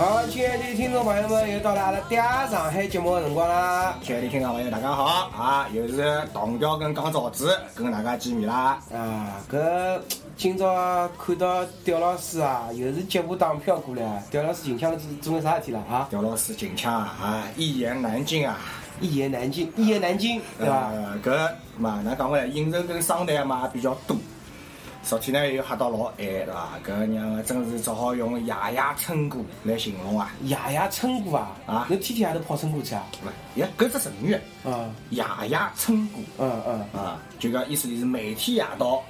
好，亲爱的听众朋友们，又到了阿拉嗲上海节目的辰光啦！亲爱的听众朋友，大家好啊！又是唐调跟江枣子跟大家见面啦！啊，搿今朝看到刁老师啊，又是接部打票过来。刁老师近腔做做眼啥事体了啊？刁老师近腔啊，一言难尽啊！一言难尽，一言难尽，对伐？呃，搿嘛，哪讲回来，应酬跟商谈嘛比较多。昨天呢又喝到老晚，对伐？搿娘个真是只好用“夜夜春歌”来形容啊！夜夜春歌啊！啊侬天天夜头泡春歌去啊？勿，呀，搿只成语，嗯夜夜春歌嗯嗯啊，就讲意思就是每天夜到，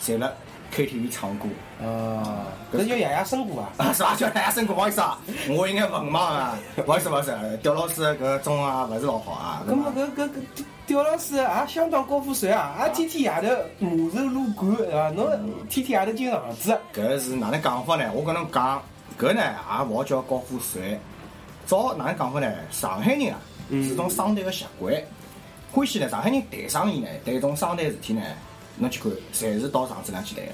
侪辣 KTV 唱歌。啊，搿叫夜夜笙歌啊！啊，是伐？叫大家辛苦，不好意思啊，我应该文盲啊，勿好意思，勿好意思，刁老师搿中文啊勿是老好啊。搿么搿搿搿刁老师也相当高富帅啊！也天天夜头马手撸管，对伐？侬天天夜头进房子，搿是哪能讲法呢？我跟侬讲，搿呢也勿好叫高富帅，早哪能讲法呢？上海人啊是种商谈个习惯，欢喜呢，上海人谈生意呢，谈种商谈事体呢，侬去看，侪是到场子上去谈个。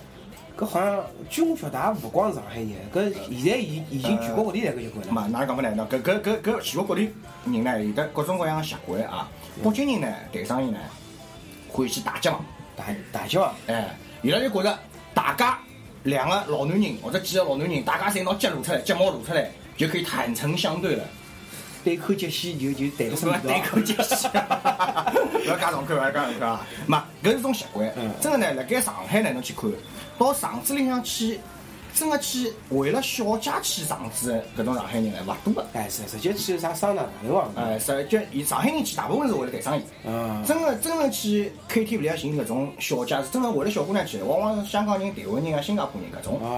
搿好像据我晓得也勿光是上海人，搿现在已已经全国各地侪搿习惯了。嘛，哪能讲法呢？搿搿搿搿全国各地人呢，有得各种各样个习惯啊。北京人呢，谈生意呢，欢喜打结嘛。大大叫，哎，伊拉就觉着大家两个老男人或者几个老男人，大家侪拿脚露出来，睫毛露出来，就可以坦诚相对了。对口接戏就就谈了什么？对口接戏，不要加上口，不要加上口啊！嘛，搿是种习惯嗯。真的呢，辣盖上海呢，侬去看，到场子里向去，真的去为了小姐去上子的搿种上海人还，勿多个。哎，是直接去啥桑拿大头房？哎，直接以上海人去，大部分是为了谈生意。嗯，真的真个去 KTV 里向寻搿种小姐，是真的为了小姑娘去的，往往是香港人、台湾人啊、新加坡人搿种。啊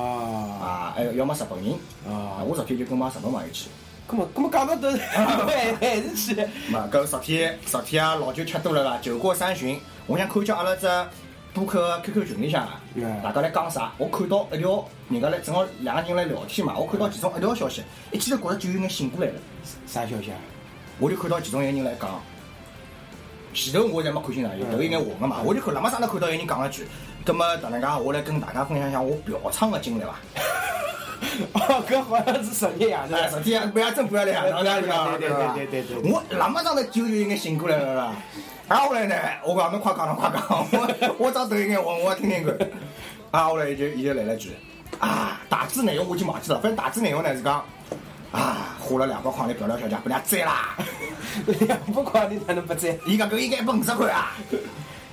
啊，还有要么日本人。啊，啊，我昨天就跟帮日本朋友去。搿么搿么讲到都，还还是去。嘛，搿昨天昨天啊，老酒吃多了啦，酒过三巡，我想看叫阿拉只播客 QQ 群里向啊嗯，大家来讲啥？我看到一条，人家来正好两个人来聊天嘛，我看到其中一条消息，一记头觉着就有眼醒过来了，啥消息啊？我就看到其中一个人来讲，前头我侪没看清爽，有头有眼混个嘛，我就看那么上头看到有人讲了句，葛么哪能介，我来跟大家分享一下我嫖娼的经历伐？哦，搿好像是十日夜头。哎，昨天不要真不要脸，对对对对对对对我那么上头就有眼醒过来了啦。然后来呢，我讲侬快讲侬快讲，我我张头有眼混，我听听看。啊，后来就伊就来了句，啊，大致内容我已经忘记了，反正大致内容呢是讲，啊，花了两百块钿漂亮小姐，不俩摘啦。两百块你哪能不摘？伊讲搿应该一百五十块啊。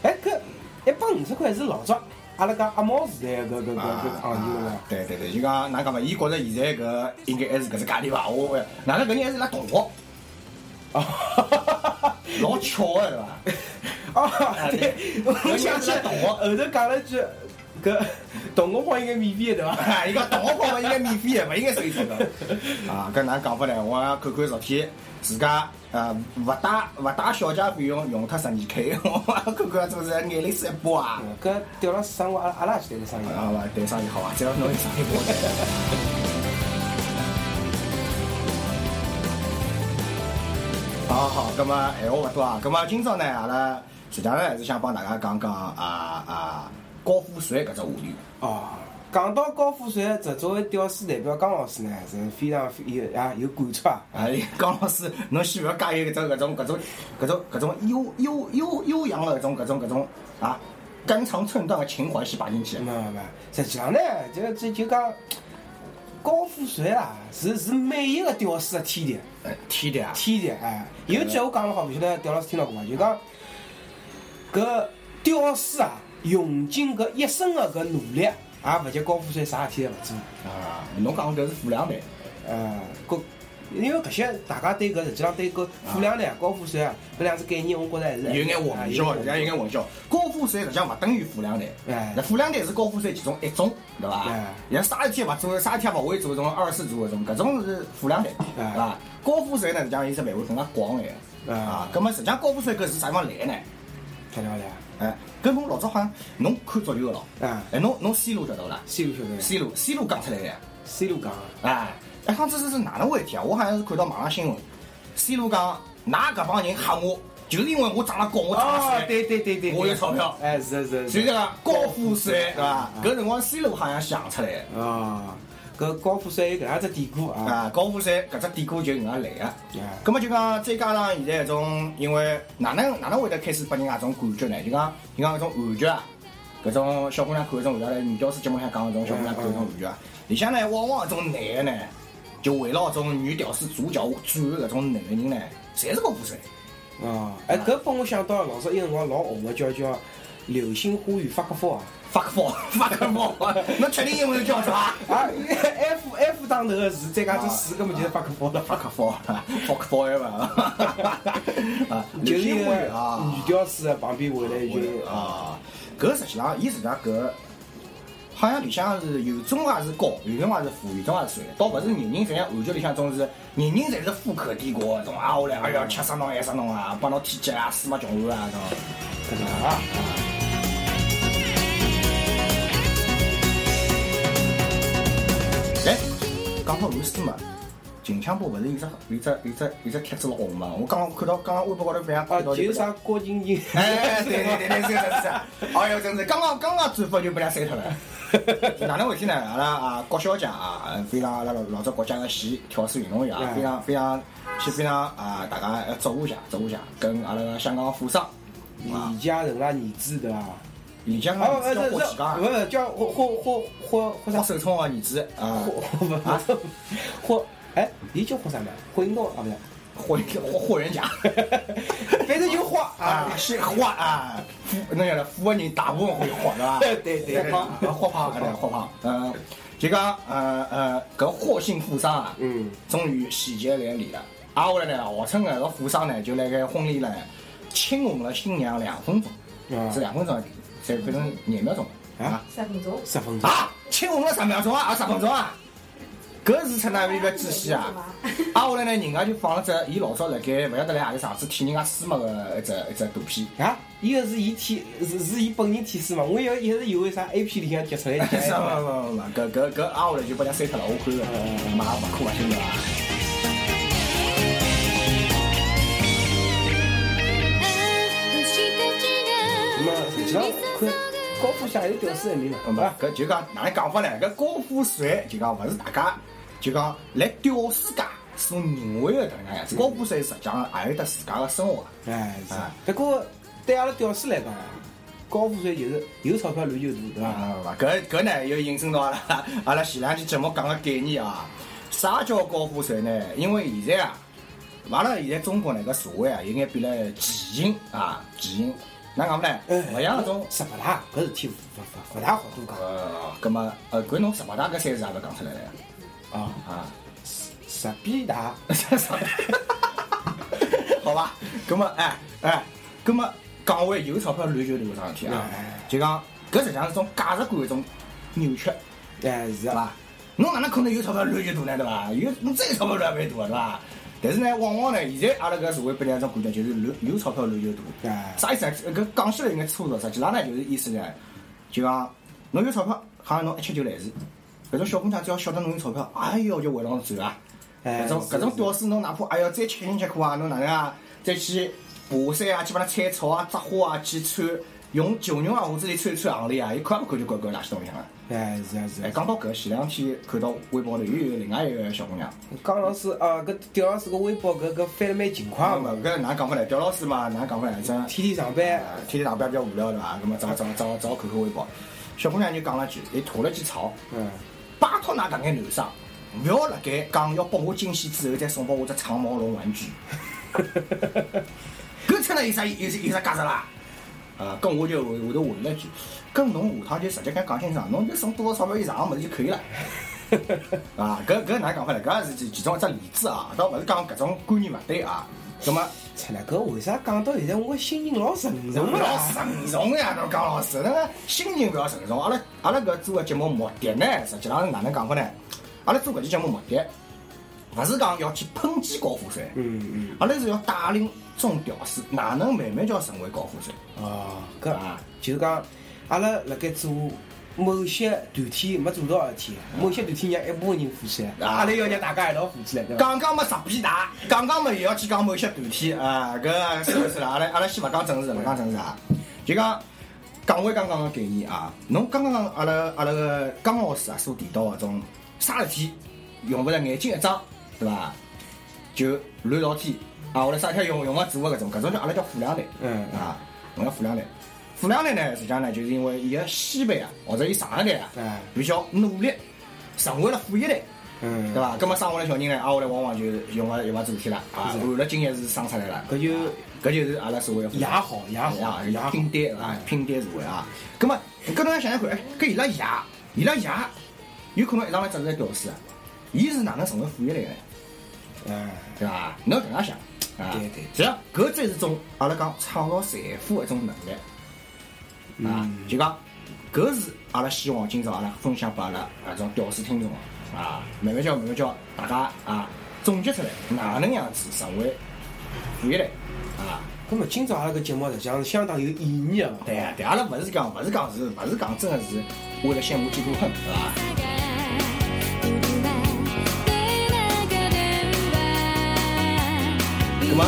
哎，搿一百五十块是老早阿拉讲阿毛时代搿搿搿搿行情了。对对对，就讲哪讲嘛，伊觉着现在搿应该还是搿只价钿伐？我哪能搿人还是拉同学，哦，老巧的是伐？哦，对，我想起来，后头讲了句，搿同学泡应该免费的对伐？啊，伊讲同学泡嘛应该免费的，勿应该收钱的。啊，搿哪能讲法呢？我也看看昨天自家呃勿带勿带小姐费用用脱十二 K，我看看真是眼泪水一波啊！搿刁老师生活阿拉阿拉也去谈个生意啊，伐，谈生意好伐？只要侬有生意我好好，咁么闲话勿多啊，咁么今朝呢，阿拉实际上还是想帮大家讲讲啊啊高富帅搿只话题。哦，讲到高富帅，这作为屌丝代表江老师呢，是非常有啊有感触啊。哎，江老师，侬先勿要介意搿种搿种搿种搿种搿种悠悠悠悠扬的搿种搿种搿种啊肝肠寸断的情怀先摆进去。没没没，实际上呢，就就就讲高富帅啊，是是每一个屌丝的天敌，呃，天敌啊！天敌哎。有句闲话讲了好，勿晓得刁老师听到过伐？就讲搿屌丝啊，用尽搿一生的搿努力，也勿及高富帅啥事体也勿做。啊，侬讲搿是富两代。呃，搿因为搿些大家对搿实际上对搿富两代、高富帅啊搿两只概念，我觉着还是有眼混淆，人家有眼混淆。高富帅实际上勿等于富两代，哎那富两代是高富帅其中一种，对伐哎？像啥事体勿做，啥事体也勿会做，种二世祖搿种，搿种是富两代，哎对伐？高富帅呢，实际上伊是范围更加广眼。哎啊，葛么实际上高富帅搿是啥地方来呢？漂亮唻。哎，搿侬老早好像侬看足球个咯，啊哎，侬侬 C 罗晓得勿啦，C 罗晓得？C 罗 C 罗讲出来的，，C 罗讲啊，哎，哎，好像这是是哪能回事体啊？我好像是看到网上新闻，C 罗讲，㑚搿帮人吓我，就是因为我长得高，我长得帅，对对对对，我有钞票。哎，是是是，所以讲高富帅，对伐？搿辰光 C 罗好像想出来。的。啊，搿搿高富帅有搿能介只典故啊，啊，高富帅搿只典故就搿能来个。啊咁么就讲，再加上现在搿种，因为哪能哪能会得开始拨人家种感觉呢？就讲，就讲搿种玩具啊，搿种小姑娘看搿种玩具来女教师节目里向讲搿种小姑娘看搿种玩具啊，里向呢，往往搿种男个呢，就围绕搿种女屌丝主角转的搿种男个人呢，侪是高富帅。啊，哎，搿帮我想到老早一辰光老红个叫叫《流星花园发克福》啊，发克福，发克福，侬确定英文叫啥？啊，F F 当头个字，再加只四，根本就是发克福的。发克福，发克福嘛。啊，就是一个女屌丝旁边围了一群啊，搿实际上，伊实际上搿好像里向是有种也是高，有种也是富，有种也是衰，倒勿是人人侪像韩剧里向总是人人侪是富可敌国，种啊，我来，哎呀，吃死侬爱死侬啊，帮侬天劫啊，司马穷汉啊，种搿种啊。哎，讲到韩师嘛，近腔部勿是有只有只有只有只帖子老红嘛？我刚刚看到，刚刚微博高头被人家啊，看到就是啥郭晶晶，哎，对对对对，是是是，哎哟，真是刚刚刚刚转发就被人删脱了。哪能回事呢？阿拉啊，郭小姐啊，非常阿拉老老早国家个线跳水运动员啊，哎非常非常去非常啊，大家要祝贺一下，祝贺一下，跟阿拉个香港个富商啊，李嘉诚啊，儿子对伐？李江啊，个不是是，叫霍启刚不，是叫霍霍霍霍霍霍啥？守聪个儿子啊，霍霍哎，伊叫霍啥嘛？霍英东啊，不是？霍霍霍元甲反正就霍啊啊，，是霍啊，富那个富个人大部分会霍 对伐？对对霍胖，霍胖，对霍胖，嗯，就讲呃呃，搿霍姓富商啊。嗯，终于喜结连理了。挨下来呢，号称搿个富商呢，就辣盖婚礼呢亲吻了新娘两分钟，啊是两分钟，才变成廿秒钟啊，十分钟。十分钟。啊，亲吻了十秒钟啊，啊十分钟啊，搿是出哪一个仔细啊？挨下来呢，人家就放了只伊老早辣盖勿晓得辣何里上次舔人家丝襪个一只一只图片。啊，伊个是伊贴，是是伊本人贴丝嘛？我以为一直以为啥 A P 里向贴出来贴。是勿勿勿勿，搿搿搿挨下来就把人家删脱了，我看了，妈勿可勿信对伐？那么实际上看高富帅有屌丝一面嘛，嗯，对伐？搿就讲哪能讲法呢？搿高富帅就讲勿是大家就讲来屌丝界所认为的搿能介样子。高富帅实际上也有得自家的生活的。哎，是啊。不过对阿拉屌丝来讲，高富帅就是有钞票乱就大，对伐？啊，搿搿呢又引申到阿拉 阿拉前两期节目讲个概念啊。啥叫高富帅呢？因为现在啊，阿拉现在中国呢搿社会啊，有眼变了畸形啊，畸形。哪讲法呢？勿像搿种十八大搿事体勿勿勿大好多讲呃，葛么呃，搿侬十八大搿三字也勿讲出来了呀啊。啊。十比大，好吧，咁么哎哎，咁么讲回有钞票乱就大搿桩事体啊哎，就讲搿实际上是种价值观一种扭曲，哎是啊，对伐？侬哪能可能有钞票乱就大呢？对伐？有侬真有钞票乱也蛮大，对伐？但是呢，往往呢，现在阿拉搿社会拨人一种感觉就是乱有钞票乱就大。哎啥意思呢？搿讲起来应该粗俗，实际上呢就是意思呢，就讲侬有钞票，好像侬一切就来事。搿种小姑娘只要晓得侬有钞票，哎哟就围牢侬转啊。哎搿种搿种屌丝，侬哪怕哎哟再吃辛吃苦啊，侬哪能啊，再去爬山啊，去帮他采草啊、摘花啊，去穿用旧牛啊胡子里穿一穿行里啊，伊看也勿看就怪怪垃圾东西了。哎是啊是哎，啊。讲到搿，前两天看到微博头又有另外一个小姑娘，江老师啊，搿刁老师个微博搿搿翻了蛮勤快啊，嘛，搿哪能讲法呢？刁老师嘛，哪能讲法呢？真天天上班哎，天天上班比较无聊对伐？搿么找找找找看看微博，小姑娘就讲了句，伊吐了记槽，嗯，拜托㑚搿眼男生，勿要辣盖讲要拨我惊喜之后再送拨我只长毛绒玩具。搿出来有啥有有啥价值啦？啊，跟我就后后头回了一句，跟侬下趟就直接跟讲清爽，侬就送多少钞票以上个物事就可以了。啊，搿搿哪能讲法呢？搿也是其中一只例子啊，倒勿是讲搿种观念勿对啊。葛么，出来搿为啥讲到现在我心情老沉重老啊？慎重呀，侬讲老师，那个心情勿要沉重。阿拉阿拉搿做个节目目的呢，实际上是哪能讲法呢？阿拉做搿期节目目的，勿是讲要去抨击高富帅，嗯嗯，阿拉是要带领众屌丝哪能慢慢叫成为高富帅。哦，搿啊就是讲阿拉辣盖做某些团体没做到的事体，某些团体让一部分人富起来，啊阿拉要让大家一道富起来，对伐？刚刚么十比大，刚刚么又要去讲某些团体啊，搿是了是了，阿拉阿拉先勿讲政治，勿讲政治啊，就讲讲回刚刚个概念啊，侬刚刚阿拉阿拉个江老师啊所提到个种啥事体用勿着眼睛一睁，对伐？就乱朝天啊！后来啥事体用用个做个搿种，搿种叫阿拉叫富两代。嗯啊，侬叫富两代。富两代呢，实际上呢，就是因为伊个先辈啊，或者伊上一代啊，哎比较努力，成为了富一代。嗯，对伐？咁么生下来小人呢，挨下来往往就用个用个主体了，啊，按了经验是生出来了，搿就搿就是阿拉所谓的爷好爷好啊爷好拼爹啊，拼爹社会啊。咁么，搿侬要想想看，哎，搿伊拉爷，伊拉爷有可能一上来只是在屌丝啊，伊是哪能成为富一代的呢？嗯，对伐？侬要搿样想啊，对对实际上搿才是种阿拉讲创造财富的一种能力啊，嗯就讲搿是阿拉希望今朝阿拉分享拨阿拉搿种屌丝听众啊，慢慢叫慢慢叫大家啊总结出来哪能样子成为富一代啊。咁么今朝阿拉搿节目实际上是相当有意义个。对啊，对，阿拉勿是讲，勿是讲是，勿是讲真的是为了羡慕嫉妒恨，对伐？那么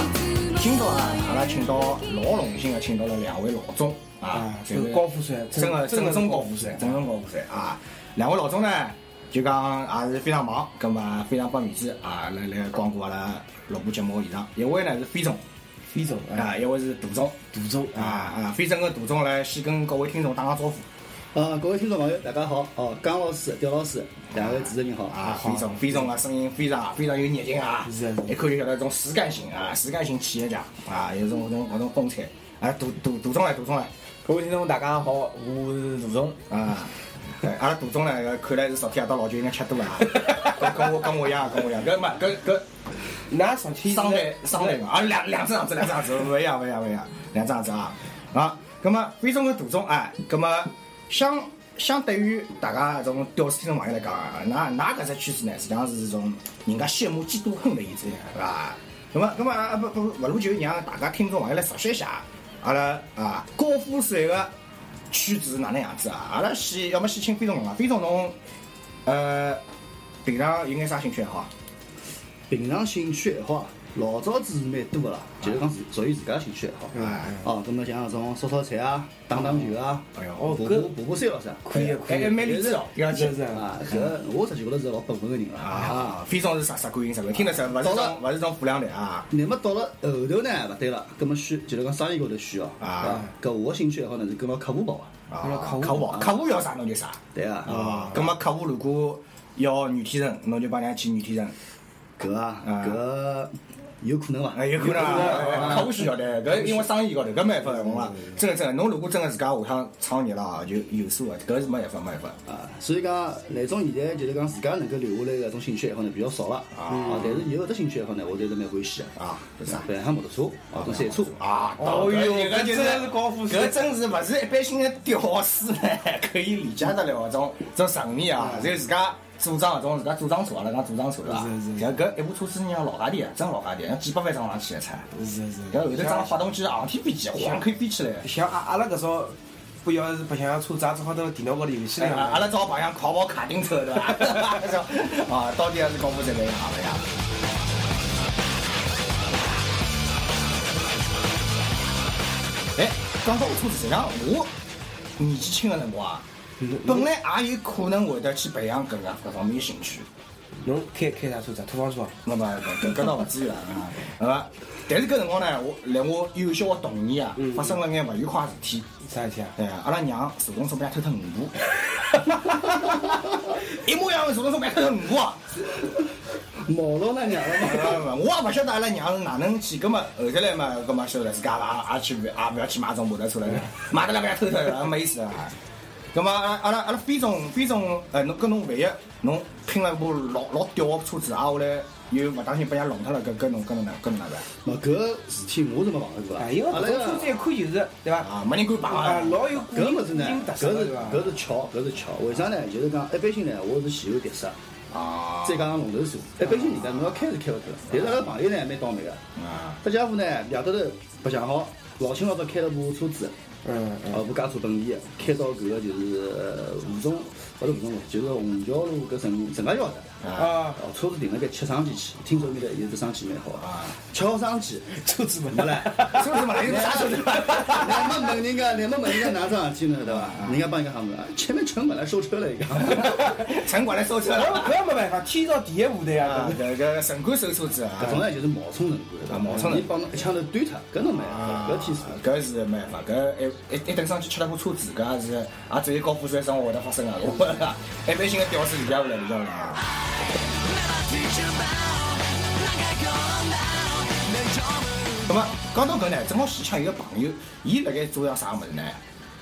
今朝啊，阿拉请到老荣幸的请到了两位老总啊啊，，就高富帅，真的真正宗高高富帅，帅，正宗高富帅啊！两位老总呢，就讲也是非常忙，葛么非常拨面子啊，来来光顾阿拉录播节目现场。一位呢是飞总飞总啊，啊，一位是杜总杜总啊啊，飞总跟杜总来先跟各位听众打个招呼呃，各位听众朋友，大家好！哦，江老师、刁老师，两位主持人好。啊！飞总飞总啊，声音非常非常有热情啊一看就晓得这种实干型啊，实干型企业家啊，有种搿种搿种风采啊。杜杜杜总来，杜总来各位听众，大家好，我是杜总。啊。对，阿拉杜总呢，看来是昨天夜到老酒应该吃多了啊，跟 跟我跟我一样，跟我一样，搿么搿搿那昨天商台商台嘛，啊两两只样子，两只样子，勿一样勿一样勿一样，两只样子啊啊，葛么飞总跟杜总哎，葛么相相对于大家这种屌丝听众朋友来讲啊，㑚㑚搿只圈子呢，实际上是种人家羡慕嫉妒恨的一种，对伐？葛么葛么啊不不勿如就让大家听众朋友来熟悉一下阿拉啊高富帅个圈子是哪能样子啊？阿拉先要么先请飞总讲讲，飞总侬呃平常有眼啥兴趣爱好啊？平常兴趣爱好啊，老早子是蛮多个啦，就是讲是属于自家兴趣爱好。哎哦，咁么像那种烧烧菜啊、打打球啊，哎哟哦，爬爬爬爬山咯啥。可以可以，还还蛮励志哦，要紧是是。啊，搿我实际觉得是老本分个人啦。啊，啊，非常是啥啥观音啥观，听得出，勿是种勿是种富两代啊。那么到了后头呢，勿对了，咁么需就是讲生意高头需要啊。搿我个兴趣爱好呢是跟牢客户跑啊。啊，客户。跑客户要啥侬就啥。对啊。啊，葛么客户如果要女天神，侬就帮人家去女天神，搿啊，啊。搿有可能伐？哎，有可能啊，客户需要的，搿因为生意高头搿没办法，我讲真个真个，侬如果真个自家下趟创业了啊，就有数个，搿是没办法没办法。啊，所以讲那种现在就是讲自家能够留下来的搿种兴趣爱好呢比较少了啊。但是有的兴趣爱好呢，我侪是蛮欢喜的啊是啥对，像摩托车啊，种赛车啊，哦哟搿真是高富帅。搿真是勿是一般性的屌丝呢 可以理解得了搿种种层面啊，就自家组装搿种自家组装车，阿拉讲组装车对伐？是是像搿一部车子像老家钿，真老家钿，像几百万装上去的车，是是，搿后头装发动机航天飞机，晃可以飞起来。像阿阿拉搿种，不要是白相车子，只好到电脑高头游戏哎了。阿拉只好白相跑跑卡丁车对伐？啊，到底还是搞不这个一行了呀？哎，讲到车子，实际上我年纪轻的辰光啊，本来也有可能会得去培养搿个搿方面的兴趣。侬开开啥车子？土方车啊？那么搿搿倒勿至于啦，啊，对伐？但是搿辰光呢，我辣我幼小的童年啊，发生了眼勿愉快的事体。啥事体啊？对啊，阿拉娘坐动车被偷脱五部，一模一样的坐动车被偷脱五部啊！毛到那娘了嘛。我也勿晓得阿拉娘是哪能去，葛末后头来嘛，葛末晓得自家也也去也勿要去买种摩托车了，买得来被偷脱，没意思啊。葛末阿拉阿拉阿拉飞总飞总，呃，侬跟侬万一侬拼了一部老老屌的车子，啊，后来又勿当心被人家弄脱了，搿搿侬搿侬哪搿侬哪办？嘛，搿事体我是没碰到过啊。哎，因为阿拉搿种车子一看就是，对伐？啊，没人敢碰啊，啊！老有搿物事呢，搿是？搿是巧，搿是巧。为啥呢？就是讲一般性呢，我是前后碟刹，啊，再加上龙头锁。一般性人家侬要开是开勿脱，但是阿拉朋友呢蛮倒霉个。啊，这家伙呢，夜头头白相好，老清老早开了部车子，嗯嗯。哦，部加车本地的，开到搿个就是呃吴中，勿是吴中路，就是虹桥路搿陈陈家桥的。啊，哦，车子停了该吃生煎去，听说面搭有只生煎蛮好啊，吃好生煎，车子没没嘞。车子嘛，有 啥车子？你们问人家，你们问人家哪桩事体呢，对伐？人家帮人家喊啊，前面城管来收车了，一个。城管来收车搿了。搿没办法，天朝第一部队啊啊，，搿个城管收车子啊搿，种呢就是冒充城管，冒充人你帮侬一枪头怼他，搿侬没办法，搿天数。搿是没办法，搿一一一等上去吃了部车子，搿也是也只有高富帅生活会得发生啊！我一般性的屌丝理解勿了，理解勿了啊。那么讲到搿呢，正好现场有个朋友，伊辣盖做样啥物事呢？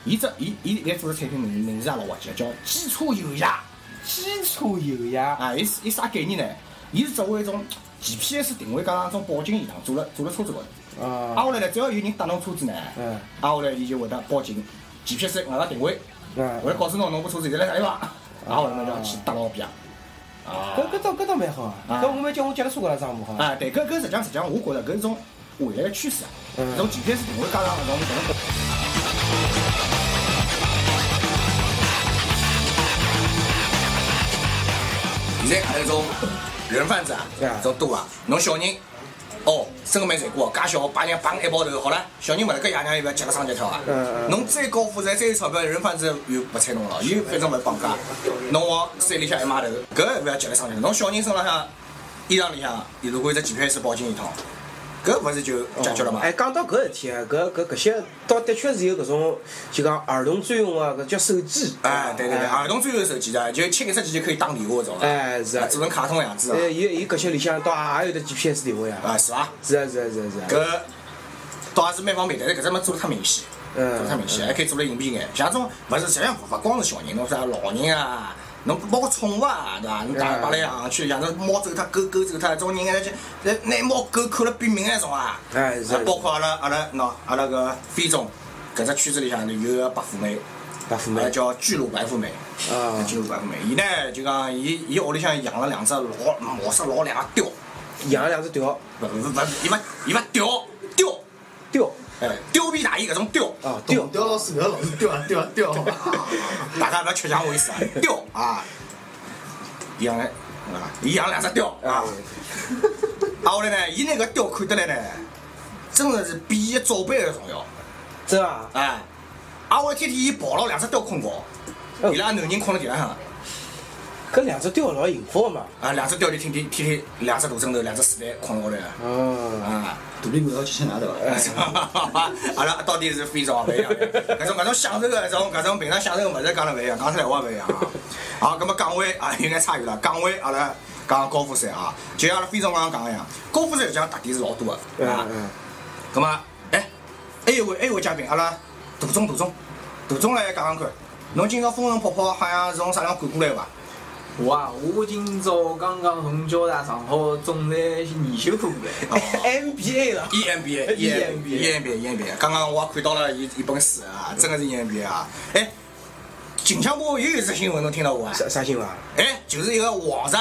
伊只伊伊辣盖做个产品名名字也老滑稽，叫机车油压。基础油压，啊，伊是伊啥概念呢？伊是作为一种 GPS 定位加上一种报警系统，做了做了车子高头。啊。挨下来呢，只要有人搭侬车子呢，嗯。挨下来伊就会得报警，GPS 外加定位，嗯。会得告诉侬侬部车子现在辣啥地方，挨下来侬就要去搭牢边。啊。搿搿倒搿倒蛮好啊，啊。搿我们叫我脚踏车高头装部好。啊，对，搿搿实际上实际上我觉着搿是种未来的趋势啊，嗯。这种 GPS 定位加上搿种搿种。现在搿种人贩子啊，啊这种多啊，侬小人。哦，真个蛮残酷哦，介小把人绑一包头，好了，小人勿了，搿爷娘又勿要急了上街跳啊！侬再高富帅，再有钞票，人贩子又勿睬侬了，又反正勿绑架，侬往山里向一码头，搿勿要急了上街跳。侬小人身浪向衣裳里向，如果有只 GPS 报警系统，搿勿是就解决了嘛？哎，讲到搿事体啊，搿搿搿些倒的确是有搿种就讲儿童专用啊，搿叫手机。哎，对对对，儿童专用手机的，就切一只机就可以打电话搿种啊，哎是啊做成卡通样子啊哎，，有有搿些里向倒也有得 GPS 定位啊。啊是伐？是啊是啊是啊是啊。搿倒也是蛮方便，但是搿只么做得太明显，嗯做得太明显，还可以做了隐蔽眼。像种勿是，实际上勿光是小人，侬啥老人啊，侬包括宠物啊，对伐？侬带嗯摆来养去，养只猫走脱、狗狗走脱，种人哎就那拿猫狗看了毙命那种啊。哎是啊包括阿拉阿拉喏，阿拉个非洲搿只圈子里向头有个白富美，白富美。叫巨乳白富美。啊巨乳白富美，伊呢就讲伊伊屋里向养了两只老毛色老亮个雕，养了两只雕，勿勿勿，伊勿伊勿雕雕。雕哎，貂皮大衣搿种貂，啊雕刁老师不要老是貂啊刁啊刁啊！大家勿要吃强为师啊，貂啊，养了啊，伊养两只貂啊，啊。后来呢，伊那个貂看得来呢，真的是比伊早辈还重要，真啊？哎，啊后来天天伊抱牢两只貂困觉，伊拉男人困辣地浪向，搿两只雕老幸福个嘛。啊两只雕就天天天天两只大枕头，两只睡袋困辣高头哦。啊。肚皮饿要去吃哪对伐？阿拉到底是非常勿一样，搿种搿种享受个搿种搿种平常享受个物事讲了勿一样，讲出来话勿一样啊。好，葛末讲回啊有眼差远了，讲回阿拉讲高富帅啊，就像阿拉非常刚刚讲个一样，高富帅实际上特点是老多个，对伐嗯？嗯。葛末哎，还有位还有位嘉宾，阿拉杜总杜总，杜总来讲讲看，侬今朝风尘仆仆好像是从啥地方赶过来伐？我啊，我今朝刚刚从交大上好总裁研修课过来。MBA 了。EMBA EMBA EMBA EMBA，刚刚我也看到了伊一本书啊，真的是 EMBA 啊！哎，近腔部又有一则新闻侬听到过啊？啥啥新闻啊？哎，就是一个王石，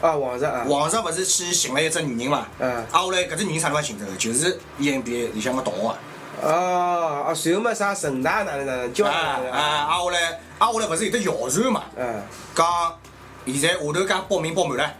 啊，王石啊。王石勿是去寻了一只女人嘛？嗯啊，后来搿只女人啥地方寻着的？就是 EMBA 里向个同学啊。哦哦，随后嘛啥成大哪能哪能教啊啊！啊，后来啊，后来勿是有得谣传嘛？嗯。讲现在下头介报名报满了，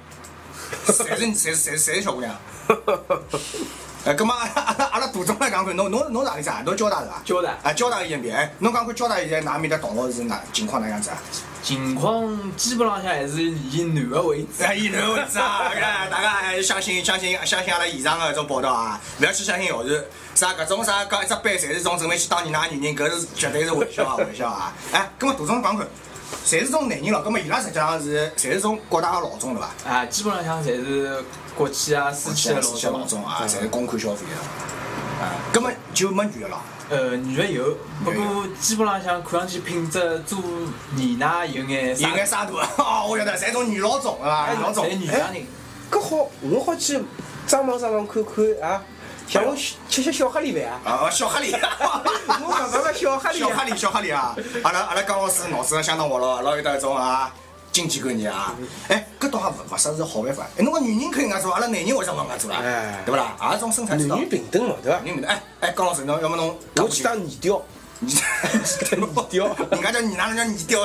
侪是侪是侪是侪是小姑娘。哎，葛末阿拉阿拉杜总来讲看，侬侬侬哪里啥？侬交大是伐？交大啊，交大 EMBA，哎，侬讲看交大现在哪面的同学是哪情况哪样子啊？情况基本浪向还是以男的为主。哎，以男为主啊！哎大家还相信相信相信阿拉以上的搿种报道啊，勿要去相信谣传。啥搿种啥讲一只班侪是种准备去当年㑚女人，搿是绝对是玩笑啊玩笑啊！哎，葛末杜总讲看，侪是种男人咯，葛末伊拉实际上是侪是种国大个老总对伐？啊，基本浪向侪是国企啊、私企的私企老老总。总啊，侪是公款消费的。啊，葛末就没女的了。呃，女的有，不过基本浪向看上去品质做年奶有眼啥有，眼沙大哦，我晓得，侪种女老总啊，老总。侪女强人。搿好，我好去张望张望看看啊，像我吃吃小黑里饭啊。啊，小黑里。我讲讲个小哈利啊。小黑里，小黑里啊！阿拉阿拉江老师脑子相当活络，老有得一种啊经济观念啊。哎，搿倒也勿勿失是好办法。哎，侬讲女人可以搿样做，阿拉男人为啥勿搿样做啦？哎对勿啦？也是种生产之道。男女平等嘛，对伐？女人平等。哎哎，江老师，侬要么侬我去当泥雕。你泥雕人家叫你哪能叫你雕？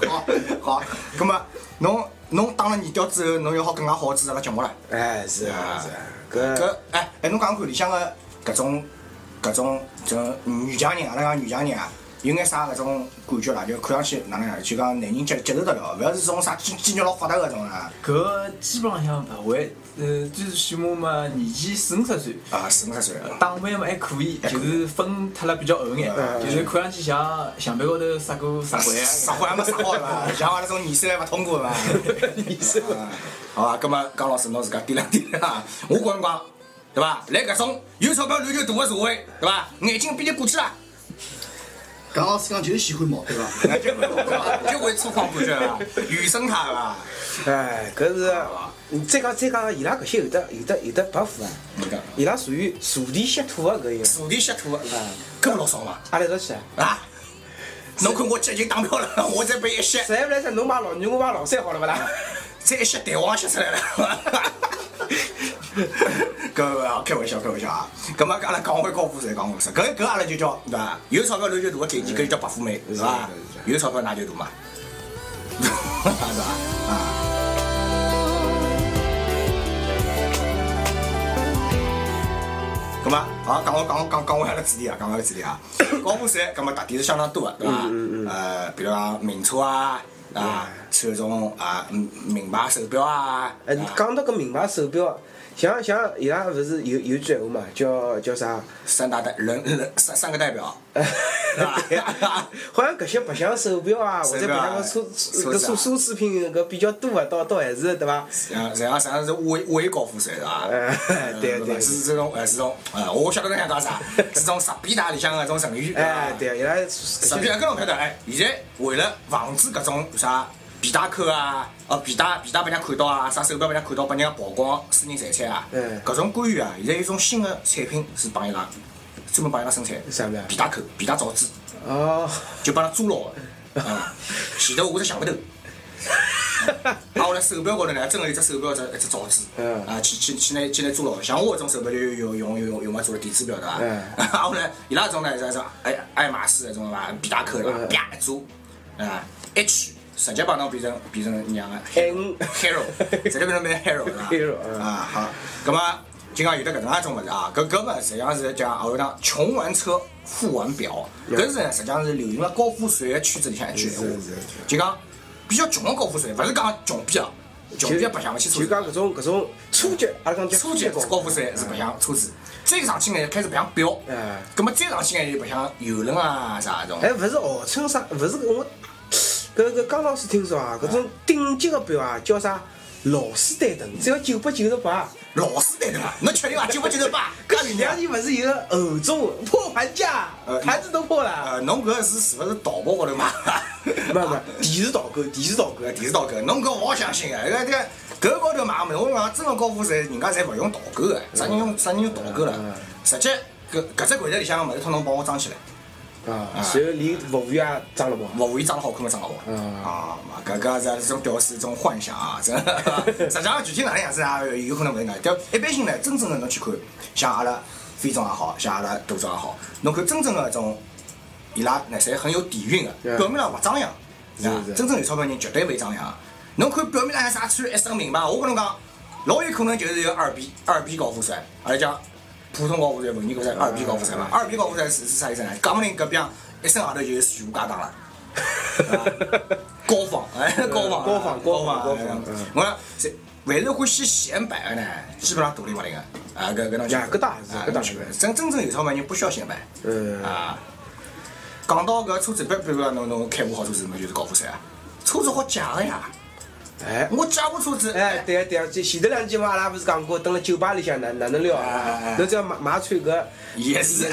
好 好，葛末侬侬当了耳吊之后，侬又好更加好主持阿拉节目了。哎，是啊是啊，搿搿哎哎，侬讲讲看里向个搿种搿种种女强人，阿拉讲女强人啊，有眼啥搿种感觉啦？就看上去哪能样？就讲男人接接受得了，勿要是种啥肌肌肉老发达搿种啦。搿基本浪向勿会，呃，最起码嘛年纪四五十岁，啊，四五十岁，打扮嘛还可以，就是分脱了比较厚眼，就是看上去像墙壁高头撒过石灰。啥活 还没啥好对伐？像阿拉种年岁还勿通过对伐？年岁啊好吧，葛末江老师侬自家掂量掂量啊，我跟侬讲，对伐？来搿种有钞票乱球大个社会，对伐？眼睛闭就过去了。 강老师讲就是喜欢毛，对伐？就会粗犷感觉啊，原生态伐？哎，搿是，嗯再讲再讲，伊拉搿些有的有的有的白富啊，那个伊拉属于坐地吸土的搿一个，坐地吸土，搿么老爽伐？阿拉一道去啊。啊！侬看我接近打票了，我再被一吸，实在勿来塞，侬买老二，我买老三好了勿啦？再一吸蛋黄吸出来了。搿个 开玩笑，开玩笑啊！葛末阿拉讲回高富帅，讲高富帅，搿搿阿拉就叫对伐？有钞票乱就大个概念，搿就叫白富美，是伐？有钞票那就大嘛，是伐？啊！咁么，好讲我讲我讲讲回阿拉主题啊，讲回阿拉主题啊。高富帅，咁么特点是相当多个，对伐？呃，比如讲名车啊，啊，穿种啊嗯名牌手表啊，哎，啊。讲到个名牌手表，像像伊拉勿是有有句闲话嘛，叫叫啥？三大代人人三三个代表，好像搿些白相手表啊，或者白相个奢搿奢奢侈品搿比较多个，倒倒还是对伐？像实际上实际上是伪伪高富帅是伐？哎对对是这种呃是种呃，我晓得侬想讲啥，是种十比大里向个种成语，哎，对啊，伊拉十比大搿种晓得哎，现在为了防止搿种啥皮带扣啊，哦皮带皮带被人家看到啊，啥手表被人家看到，被人家曝光私人财产啊嗯，搿种官员啊，现在有一种新的产品是帮伊拉专门帮伊拉生产啥物事皮带扣、皮带罩子。哦，就帮他租牢的，啊，前头我只想勿透。啊，我来手表高头呢，真个有只手表只一只罩子，嗯啊，去去去拿去拿做牢。像我搿种手表就用用用用嘛做了电子表对伐？嗯 啊，后来伊拉搿种呢是是爱爱马仕搿种伐，皮带扣对伐？嗯啪一做，啊，一取直接帮侬变成变成娘 个 N hero，直接变成变成 hero 对伐 Hero，嗯。啊好，葛么就讲有得搿能介种物事啊，搿搿么实际上是讲后头讲穷玩车，富玩表，搿是呢实际上是流行了高富帅个圈子里向一句闲话。就讲比较穷个高富帅，勿是讲穷逼啊，穷逼白相勿起车子。就讲搿种搿种初级，阿拉讲叫初级高富帅是白相车子，再上去呢开始白相表。哎，葛么再上去呢就白相游轮啊啥种。哎，勿是号称啥，勿是我，搿搿江老师听说啊，搿种顶级个表啊，叫啥劳斯丹顿，只要九百九十八。老师对对伐？侬确定伐？九百九十八，搿前两年勿是有个欧洲破盘价呃，盘子都破了。呃，侬搿是是勿是淘宝高头买？没没，电视导购，电视导购。电视导购，侬搿勿好相信啊！搿搿搿高头买物事，我讲真个高富帅，人家侪勿用导购个，啥人用啥人用导购了？直接搿搿只柜台里向个物事，通通帮我装起来，啊，然后连服务员也装了跑。服务员长得好看嘛，长得好。嗯啊，嘛搿个是这种表示一种幻想啊，真的。实际上具体哪能样子啊，有可能勿是搿能。但一般性呢，真正的侬去看，像阿拉飞总也好，像阿拉杜总也好，侬看真正的种，伊拉呢侪很有底蕴对个，表面上勿张扬，是是真正有钞票人绝对勿张扬。侬看表面上啥穿一身名牌，我跟侬讲，老有可能就是一个二逼二逼高富帅，而且讲普通高富帅、文艺高富帅、二逼高富帅嘛。二逼高富帅是是啥意思呢？讲不定隔壁一身行头就是徐家当了。高仿，哎，高仿，高仿高仿高仿我讲这凡是欢喜显摆的呢，基本上独立勿灵个，啊，搿搿侬呀搿当然是搿当然啊区别。真真正有钞票人不需要显摆，嗯啊。讲到搿车子，比比如讲侬侬开部好车子，侬就是高富帅啊。车子好借个呀，哎，我借部车子，哎，对啊对啊，就前头两集嘛，阿拉不是讲过，蹲辣酒吧里向哪哪能聊哎哎啊哎？侬只要买买穿搿也是，勿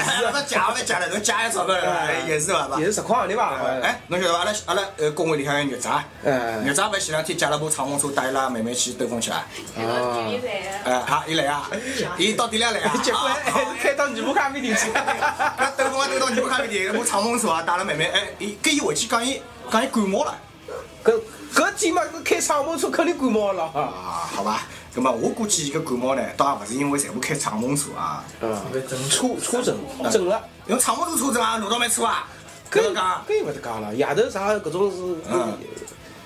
借勿借了，侬借一钞票了，也是伐？也是实况行钿吧？哎，侬晓得伐？阿拉阿拉呃工会里向有肉渣，哎肉渣勿是前两天借了部敞篷车带伊拉妹妹去兜风去了。啊，哎，好，伊来啊，伊到底来来啊？结果还是开到女仆咖啡店去。搿兜风兜到女仆咖啡店，搿部敞篷车啊，带了妹妹，哎，伊跟伊回去讲伊讲伊感冒了。搿搿天嘛，搿开敞篷车肯定感冒了。啊，好吧，葛么我估计伊搿感冒呢，倒也勿是因为全部开敞篷车啊，啊，出出诊诊了。用敞篷车车震啊，路上蛮车啊，搿搿讲。搿又勿得讲了，夜头啥搿种是嗯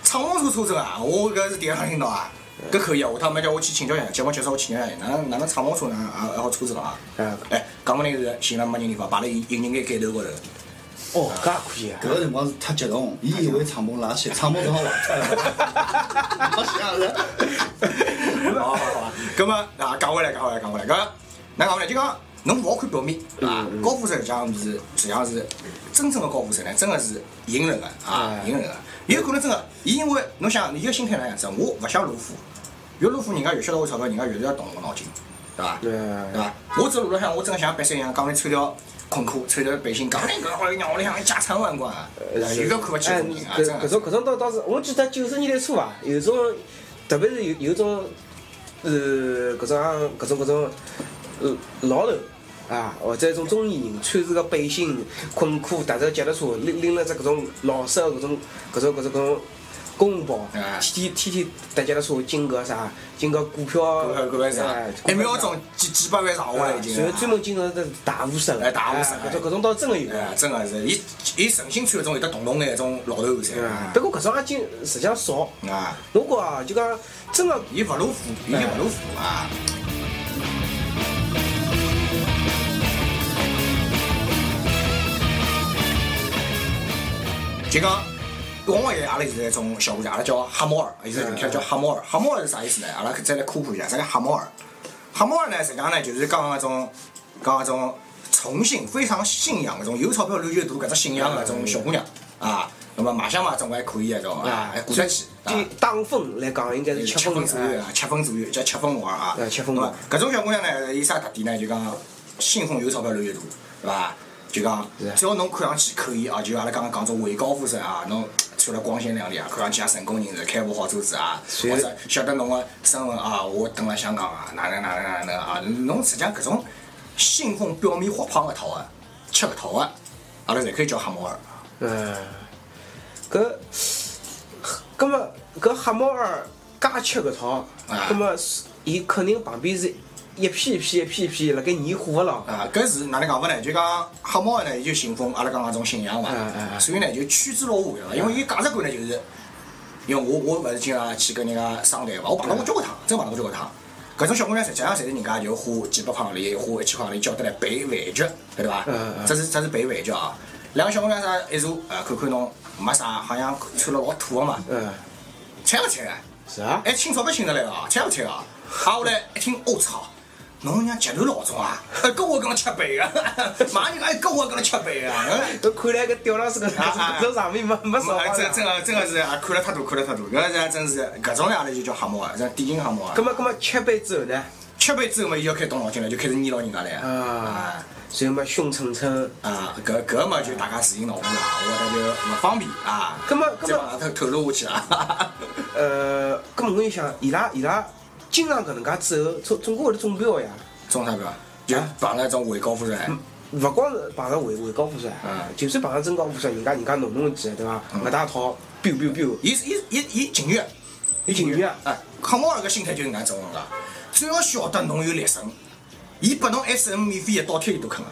敞篷车车震啊，我搿是第一趟听到啊，搿可以啊，下趟没叫我去请教一下，节目结束我请教一下，哪能哪能敞篷车哪能也也好车震啊？嗯哎，讲勿定是寻了没人地方，摆辣引引擎盖盖头高头。哦，搿也可以啊。搿个辰光是太激动，伊以为敞篷拉稀，敞篷正好坏脱了。好吓人。好好好，咁么啊，讲回来，讲回来，讲回来，搿那讲呢？就讲侬勿好看表面啊，高富帅实际上是实际上是真正的高富帅呢，真的是隐忍的啊，隐忍的。有可能真的，伊因为侬想，伊个心态哪样子？我勿想露富，越露富人家越晓得我钞票，人家越是要动我脑筋，对伐？对对伐？我只路浪向，我真的像白山一样，讲来抽条困裤，穿着背心，讲来搿好像屋里向家产万贯啊，有个看勿起哎，富人啊，搿种搿种倒倒是，我记得九十年代初啊，有种，特别是有有种，呃，搿种搿种搿种，呃，老头啊，或者一种中年人，穿着个背心、困裤，踏着脚踏车，拎拎了只搿种老式的搿种搿种搿种搿种公文包哎，天天天天踏脚踏车进个啥，进个股票，搿个搿个是啥哎？一秒钟几几百万上下来已经。然后专门进搿个大户省，哎大户省搿种搿种倒真个有。哎，真个是，伊伊诚心穿搿种有得洞洞眼搿种老头子噻。不过搿种也经实际上少。啊，侬觉啊，就讲真个伊勿露富，伊就勿露富啊。就讲，往往现阿拉现在一种小姑娘，阿拉叫哈摩尔，现在名叫叫哈摩尔。哈摩尔是啥意思呢？阿拉再来科普一下，啥叫哈摩尔？哈摩尔呢，实际上呢，就是讲那种讲那种崇信、非常信仰搿种有钞票乱就大搿只信仰的搿种小姑娘啊。那么卖相嘛，总归还可以啊，种啊，还过得去啊。对打分来讲，应该是七七分分左右啊，七分左右叫七分娃儿啊。哎七分娃那搿种小姑娘呢，有啥特点呢？就讲信奉有钞票乱越大，对伐？就讲是只要侬看上去可以啊，就阿拉刚刚讲种伪高富帅啊，侬穿了光鲜亮丽啊，看上去也成功人士，开部好车子啊，是或者晓得侬个身份啊，我蹲辣香港啊，哪能哪能哪能啊，侬实际上搿种信奉表面活胖搿套啊，吃搿套啊，阿拉侪可以叫黑木耳。嗯，搿，葛么搿黑猫儿加吃搿套，啊葛么伊肯定旁边是一批一批一批一批辣盖燃火个咯。啊，搿是哪能讲法呢？就讲黑猫呢，伊就信奉阿拉讲搿种信仰嘛所以呢就趋之若鹜，对伐？因为伊价值观呢就是，因为我我勿是经常去跟人家商谈嘛，我碰到过交关趟，真碰到过交关趟。搿种小姑娘实际上侪是人家就花几百块钿，花一千块钿叫得来陪饭局，晓得伐嗯嗯？嗯这是这是陪饭局啊。两个小姑娘啥一坐，呃，看看侬没啥，好像穿了老土个嘛，嗯，睬勿睬啊？是啊。还，请钞票请得来啊，睬勿睬啊？挨下来一听，我操！侬娘集团老总啊，哎跟我跟侬吃杯啊，马上就讲哎跟我跟侬吃杯啊，嗯搿看来搿吊老师搿啊啊搿上面没没少真真个真个是啊，看了太多看了太多，搿是真是搿种阿拉就叫黑猫啊，这典型黑猫啊葛。么葛么吃杯之后呢？吃杯之后嘛，伊就要开动脑筋了，就开始捏牢人家来啊啊，然后嘛凶蹭蹭，啊，搿搿嘛就大家自行脑补了，我觉得就勿方便啊。葛么葛么再把它透露下去啊。呃，葛么我就想，伊拉伊拉经常搿能介之后，总总归会得中标呀。中啥标？就碰着一种伪高富帅。勿光是碰着伪伪高富帅，嗯就算碰着真高富帅，人家人家弄弄几，对伐？搿大套 biu biu biu，伊伊伊伊情愿，伊情愿啊哎，黑猫那个心态就是搿能介种个，只要晓得侬有力神，伊拨侬 S M 免费的倒贴伊都肯个。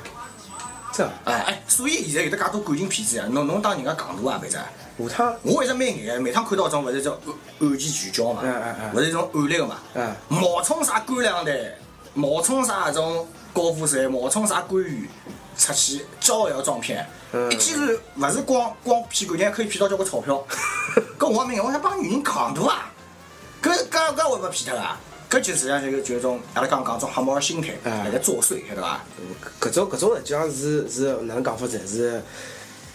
这哎哎，所以现在有得介多感情骗子呀，侬侬当人家戆大啊，反正。下趟我一直蛮眼，每趟看到种勿是叫案案件聚焦嘛勿是种案例个嘛嗯，冒充啥官两代，冒充啥种高富帅，冒充啥官员，出去招摇撞骗，嗯一记头勿是光光骗感情，还可以骗到交关钞票。搿我明，我想帮女人戆大啊，搿搿搿会勿骗脱啊？搿就实际上就就种阿拉刚刚讲种黑猫心态嗯辣盖作祟，晓得伐？搿种搿种实际上是是哪能讲法子？是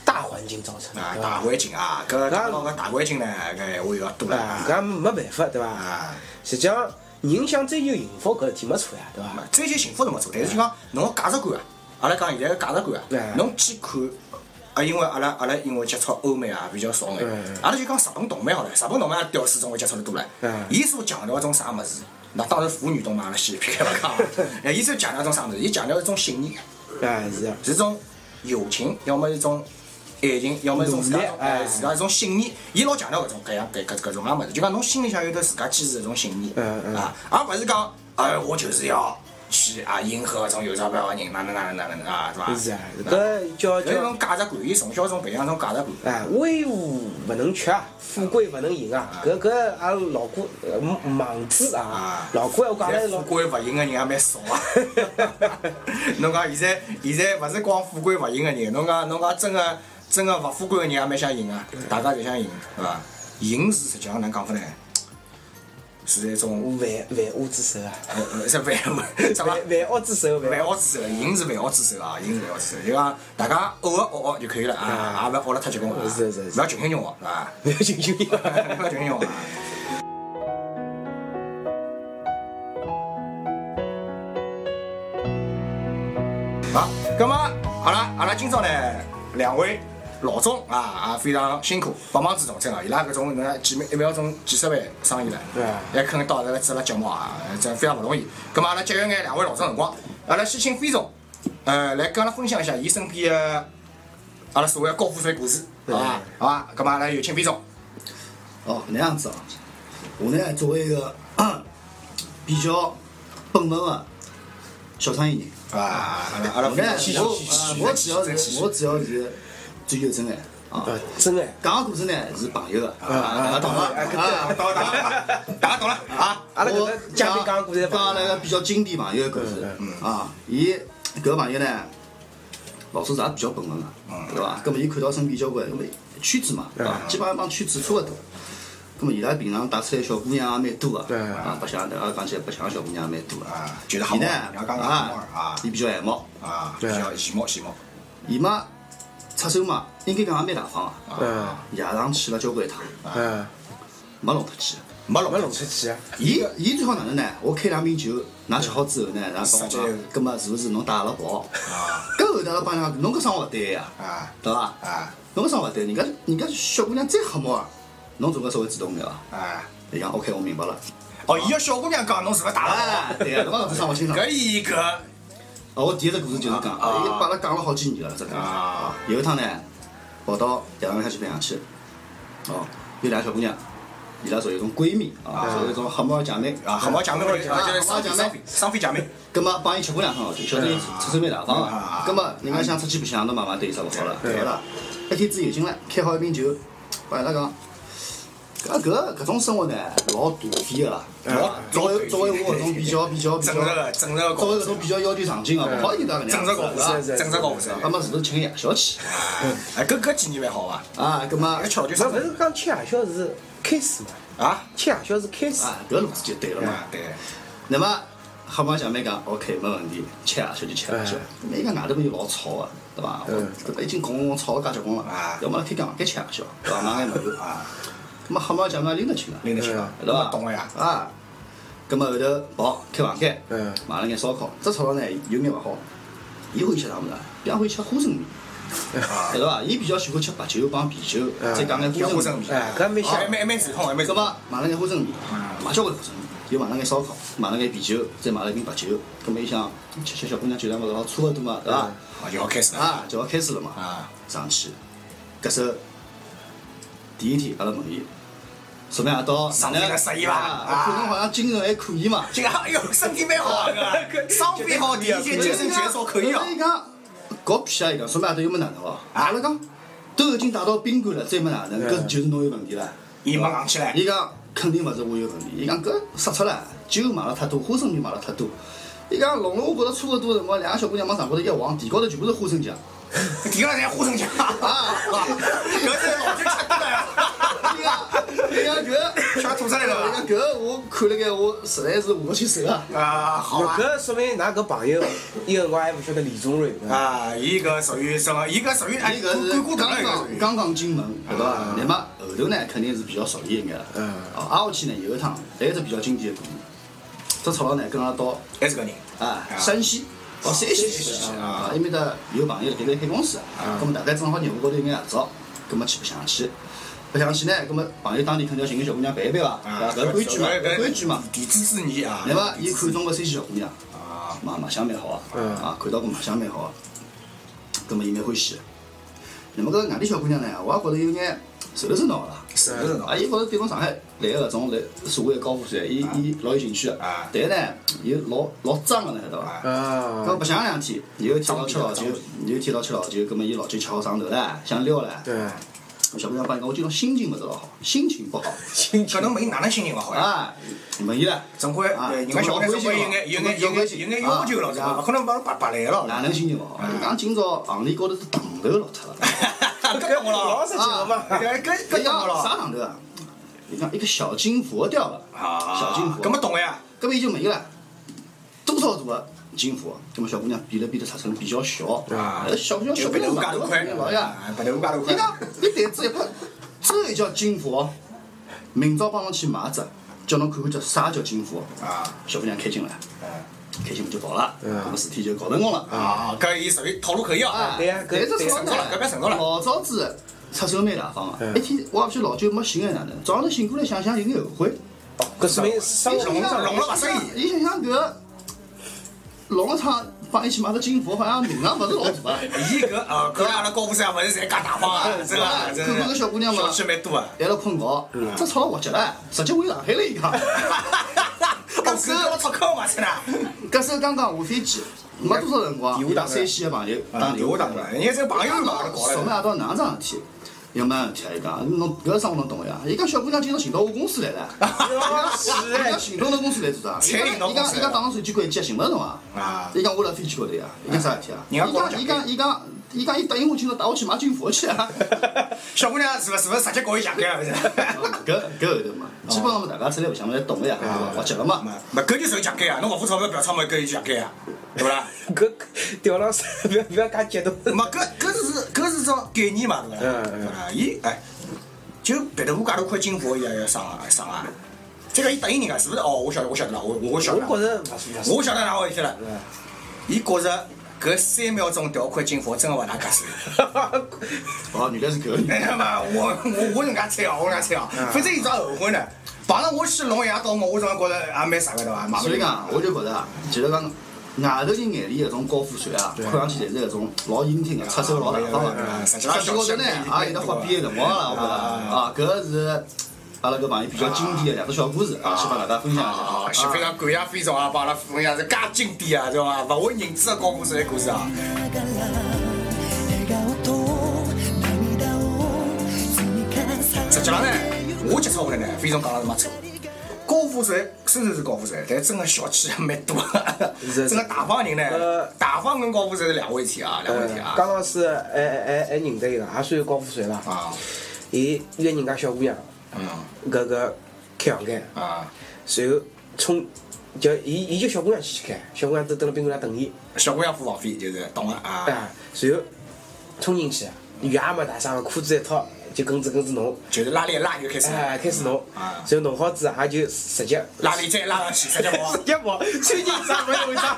大环境造成的，啊，大环境啊，搿讲到搿大环境呢，搿闲话又要多了啊，搿没办法，对伐？啊。实际上，人想追求幸福搿事体没错呀，对伐？追求幸福是没错，但是就讲侬个价值观啊，阿拉讲现在个价值观哎啊，侬去看啊，因为阿拉阿拉因为接触欧美啊比较少眼嗯，阿拉就讲日本动漫好了，日本动漫屌丝总归接触得多了嗯，伊所强调一种啥物事？那当然腐女动漫阿拉先撇开勿讲，哎，伊所强调一种啥物事？伊强调一种信念，哎，是啊，是一种友情，要么一种爱情，要么一种自家哎自家一种信念。伊老强调搿种搿样搿搿搿种介物事，就讲侬心里向有得自家坚持的一种信念嗯嗯啊，而勿是讲哎我就是要去啊迎合搿种有钞票个人，哪能哪能哪能啊，是伐？是啊，搿叫叫搿种价值观，伊从小从培养种价值观。哎，威武勿能屈啊，富贵勿能淫啊，搿搿阿拉老古呃盲子啊啊，老古我讲了老富贵勿淫个人也蛮少啊。侬讲现在现在勿是光富贵勿淫个人，侬讲侬讲真个真个勿富贵个人也蛮想赢啊，大家侪想赢，是伐？赢是实际上哪能讲法呢？是一种万万恶之首啊，呃呃是万恶什么？万万恶之首，万恶之首，赢是万恶之首啊，赢是万恶之首，就讲大家偶尔恶恶就可以了啊，也勿要恶了太结棍啊，是是是勿要群心用恶，是伐？勿要进去。勿要群心用恶 啊。好，咁么好了，阿拉今朝呢两位老总啊也非常辛苦，百忙之中真个，伊拉搿种能几秒一秒钟几十万生意了，对啊还肯到这个做了节目啊，真非常勿容易。咁么阿拉节约眼两位老总辰光，阿拉先请飞总，呃，来跟阿拉分享一下伊身边的阿拉所谓的高富帅故事，好伐？好伐？咁么阿拉有请飞总。哦，那样子啊，我呢作为一个比较本分的小生意人，啊，我呢，非我我主要是我主要是追求真爱啊。啊，真爱。讲个故事呢是朋友的，啊啊大家懂了啊。懂了，懂了，大家懂了啊。阿拉我个嘉宾讲个故事，讲那个比较经典朋友的故事嗯啊，伊搿个朋友呢，老早是也比较本分嗯个，对伐？搿么伊看到身边交关，圈子嘛，对伐？基本上帮圈子差勿多。葛末伊拉平常带出来小姑娘也蛮多个，对啊，白相的，阿拉讲起来白相小姑娘也蛮多个。啊，就是好伊呢啊伊比较爱猫，啊，比对较喜猫喜猫伊嘛出手嘛，应该讲也蛮大方个，嗯夜场去了交关一趟，嗯，没弄脱去。没弄出去啊。伊伊最好哪能呢？我开两瓶酒，㑚吃好之后呢，然后讲，葛末是勿是侬带阿拉跑？啊搿后头阿拉帮伊讲，侬搿生活勿对呀，啊对伐？啊侬搿生活勿对，人家人家小姑娘再黑猫啊，侬总归稍微主动眼伐？啊！伊讲 OK，我明白了。哦，伊要小姑娘讲侬是勿是打了哎，对呀，侬讲搿生活清爽。搿伊搿哦，我第一只故事就是讲，啊伊把阿拉讲了好几年了，这故事。啊有一趟呢，跑到夜场里向去白相去，哦，有两个小姑娘，伊拉属于一种闺蜜啊，属于一种黑猫姐妹啊，黑猫姐妹啊就是黑猫姐妹双飞姐妹葛末帮伊吃过两趟好去，晓得伊出手蛮大方啊个。葛末人家想出去白相，侬慢慢对伊啥勿好了，对对勿啦？一天子有劲了，开好一瓶酒，帮伊拉讲，搿搿搿种生活呢，老大体个啦。老作为作为我搿种比较比较比较正，直个正直个高作为搿种比较要求上进个，勿好意思搿能正直高样子，富帅，是是正直高富帅。那么是不是请个夜宵去？哎，搿搿几年蛮好伐？啊，葛末搿巧就勿是讲吃夜宵是开始嘛？啊吃夜宵是开始。啊，搿路子就对了嘛。啊对。那么黑帮姐妹讲 OK 没问题，吃夜宵就吃夜宵。那么伊讲外头朋友老吵个，对伐？嗯搿已经拱吵得介结棍了啊，要么开讲该吃夜宵，对伐？买眼物事啊，咁么黑猫姐妹拎得清个，拎得清啊，对伐？懂了呀。啊，咁么后头跑开房间嗯，买了眼烧烤，只吵了呢有眼勿好，伊欢喜吃啥物事啊？比方欢喜吃花生米，啊对伐？伊比较喜欢吃白酒帮啤酒，嗯再加眼花生米搿蛮还香。蛮还蛮传统，还蛮咁传统。么买了眼花生米，买交关花生米，又买了眼烧烤，买了眼啤酒，再买了一瓶白酒。咁么伊想吃吃小姑娘酒量勿是好差勿多嘛，对伐？啊，就要开始了。啊，就要开始了嘛。啊，上去，搿首第一天阿拉问伊，昨晚夜到上飞了适意伐啊，看侬好像精神还可以嘛。这个哎呦，身体蛮好啊，搿 双飞好，第一天精神绝少可以啊。伊讲搞屁啊！伊讲昨晚夜到又没哪能哦。阿拉讲都已经带到宾馆了，再没哪能，搿就是侬有问题了。伊没硬起来。伊讲肯定勿是我有问题，伊讲搿杀出来，酒买了太多，花生米买了太多。伊讲弄了我觉着差勿多辰光，两个小姑娘往上高头一晃，地高头全部是花生酱。第二天花生酱，啊，搿是老酒吃多了呀。伊讲伊讲搿。吃吐出来了伊讲搿我看了盖，我实在是下勿去手啊。啊，好啊。搿说明㑚搿朋友，伊个辰光还勿晓得李宗瑞。啊，伊搿属于什么？伊搿属于哎，伊搿是刚刚。刚刚进门，对伐？那么后头呢，肯定是比较熟练一眼了。嗯啊，挨下去呢，有一趟，还有一只比较经典的故事。这曹老呢，跟阿拉到还是个人。啊山西，到山西去啊，埃面搭有朋友辣盖辣海公司，葛末大概正好业务高头有眼合作，葛末去白相去。白相去呢，葛末朋友当地肯定要寻个小姑娘陪一陪伐？啊，对伐？搿规矩嘛，搿规矩嘛。弟子之谊啊。那么伊看中个山西小姑娘，啊，卖卖相蛮好啊，嗯啊，看到过卖相蛮好啊，葛末伊蛮欢喜的。那么搿外地小姑娘呢，我也觉着有眼受是闹啦。是勿是闹？啊，伊觉着对侬上海来个搿种来所谓的高富帅，伊伊老有兴趣个啊。但是呢，伊老老脏个，呢晓得伐？啊搿白相两天，又一天到吃老酒，又一天到吃老酒，葛末伊老酒吃好上头了，想撩了。对，小姑娘帮伊讲，我今朝心情勿是老好，心情不好。搿侬问伊哪能心情勿好呀？啊，问伊了，总归啊呃人家小姑娘总归有眼有眼有眼有眼要求了，是吧？勿可能帮侬白白来了。哪能心情勿好？伊讲今朝行李高头是糖头落脱了。搿懂我了，老实讲嘛，搿搿搿。啥糖头啊？伊讲一个小金佛掉了。啊，小金佛搿么懂呀？搿么伊就问伊了，多少大个金佛？葛末小姑娘比了比了尺寸比较小，啊呃小姑娘小姑白头介头娘长得块，老呀。啊白头介头块。伊讲你胆子一拍，这也叫金佛？明朝帮侬去买只，叫侬看看叫啥叫金佛？啊小姑娘开心了，嗯开心就跑了，嗯搿么事体就搞成功了。啊，搿伊属于套路可以啊。对呀但是搿说成功了搿边成功了老早子出手蛮大方个，嗯一天我也不晓得老酒没醒还是哪能，早上头醒过来想想有眼后悔。搿说明生活伊想想弄了勿适意伊想想搿老个厂帮伊去买只金佛，好像名堂勿是老大啊。伊搿呃，搿阿拉高富帅勿是侪介大方啊，真的，真看看搿的。小姑娘嘛小，气蛮多啊。还辣困觉，这吵了活脚了，直接回上海了伊讲。搿是我出口嘛，真的。搿时候刚刚下飞机，没多少辰光，电话打山西个朋友打电话打过来，人家这个朋友嘛。什么夜到哪能桩事体？有没事体啊？伊讲，侬搿生活侬懂个呀？伊讲小姑娘今朝寻到我公司来了。是伊讲寻到侬公司来做啥？伊讲伊讲打上手机关机啊，寻勿着侬啊？啊伊讲我辣飞机高头呀。伊讲啥事体啊？伊讲伊讲伊讲伊讲伊答应我今朝带我去买金佛去啊。小姑娘是勿是勿是直接搞伊强奸啊？勿是？搿搿后头嘛，基本上大家出来白相嘛，侪懂个呀，对伐？滑稽了嘛。没，搿就属于强奸啊！侬勿付钞票不要钞票，搿就强奸啊，对勿啦？搿吊老师勿要勿要介激动。没，搿搿是搿是种概念嘛，对勿啦？嗯嗯？伊哎，就别头介头块金佛伊也要上啊上啊！这个伊答应人家是勿是？哦，我晓得，我晓得了，我我晓得了。我觉着。我晓得哪回事了。伊觉着搿三秒钟掉块金佛真个勿大合算。哦，原来是搿个。哎呀妈，我我我能介猜哦，我能介猜哦，反正伊只后悔呢。碰着我去弄一夜到我，我总觉着也蛮啥个对伐？所以讲，我就觉着啊，其实讲外头人眼里搿种高富帅啊，看上去侪是搿种老英挺个，出手老大方个。实际高头呢，也有得花边个辰光了，我觉着啊，搿个是阿拉搿朋友比较经典的两只小故事啊，先帮大家分享一下啊，下。是非常感谢飞总啊，帮阿拉分享是介经典啊，对伐？勿为人知的高富帅的故事啊。实际上呢，我接触下来呢，飞总讲了是没错。高富帅虽然是高富帅，但真个小气也蛮多。是真个大方人呢呃，大方跟高富帅是两回事体啊，两回事体啊。刚刚是还还还还认得一个，也算高富帅了。啊，伊约人家小姑娘，嗯搿个开房间，啊，随后冲，叫伊伊叫小姑娘去去开，小姑娘都蹲辣宾馆里等伊，小姑娘付房费就是懂了啊。啊，随后冲进去，浴也没带上，裤子一脱，就跟着跟着弄，就是拉链拉就开始，哎，开始弄啊，随后弄好之后，也就直接拉链再拉上去，直接 跑。直接跑，穿进子也没有上，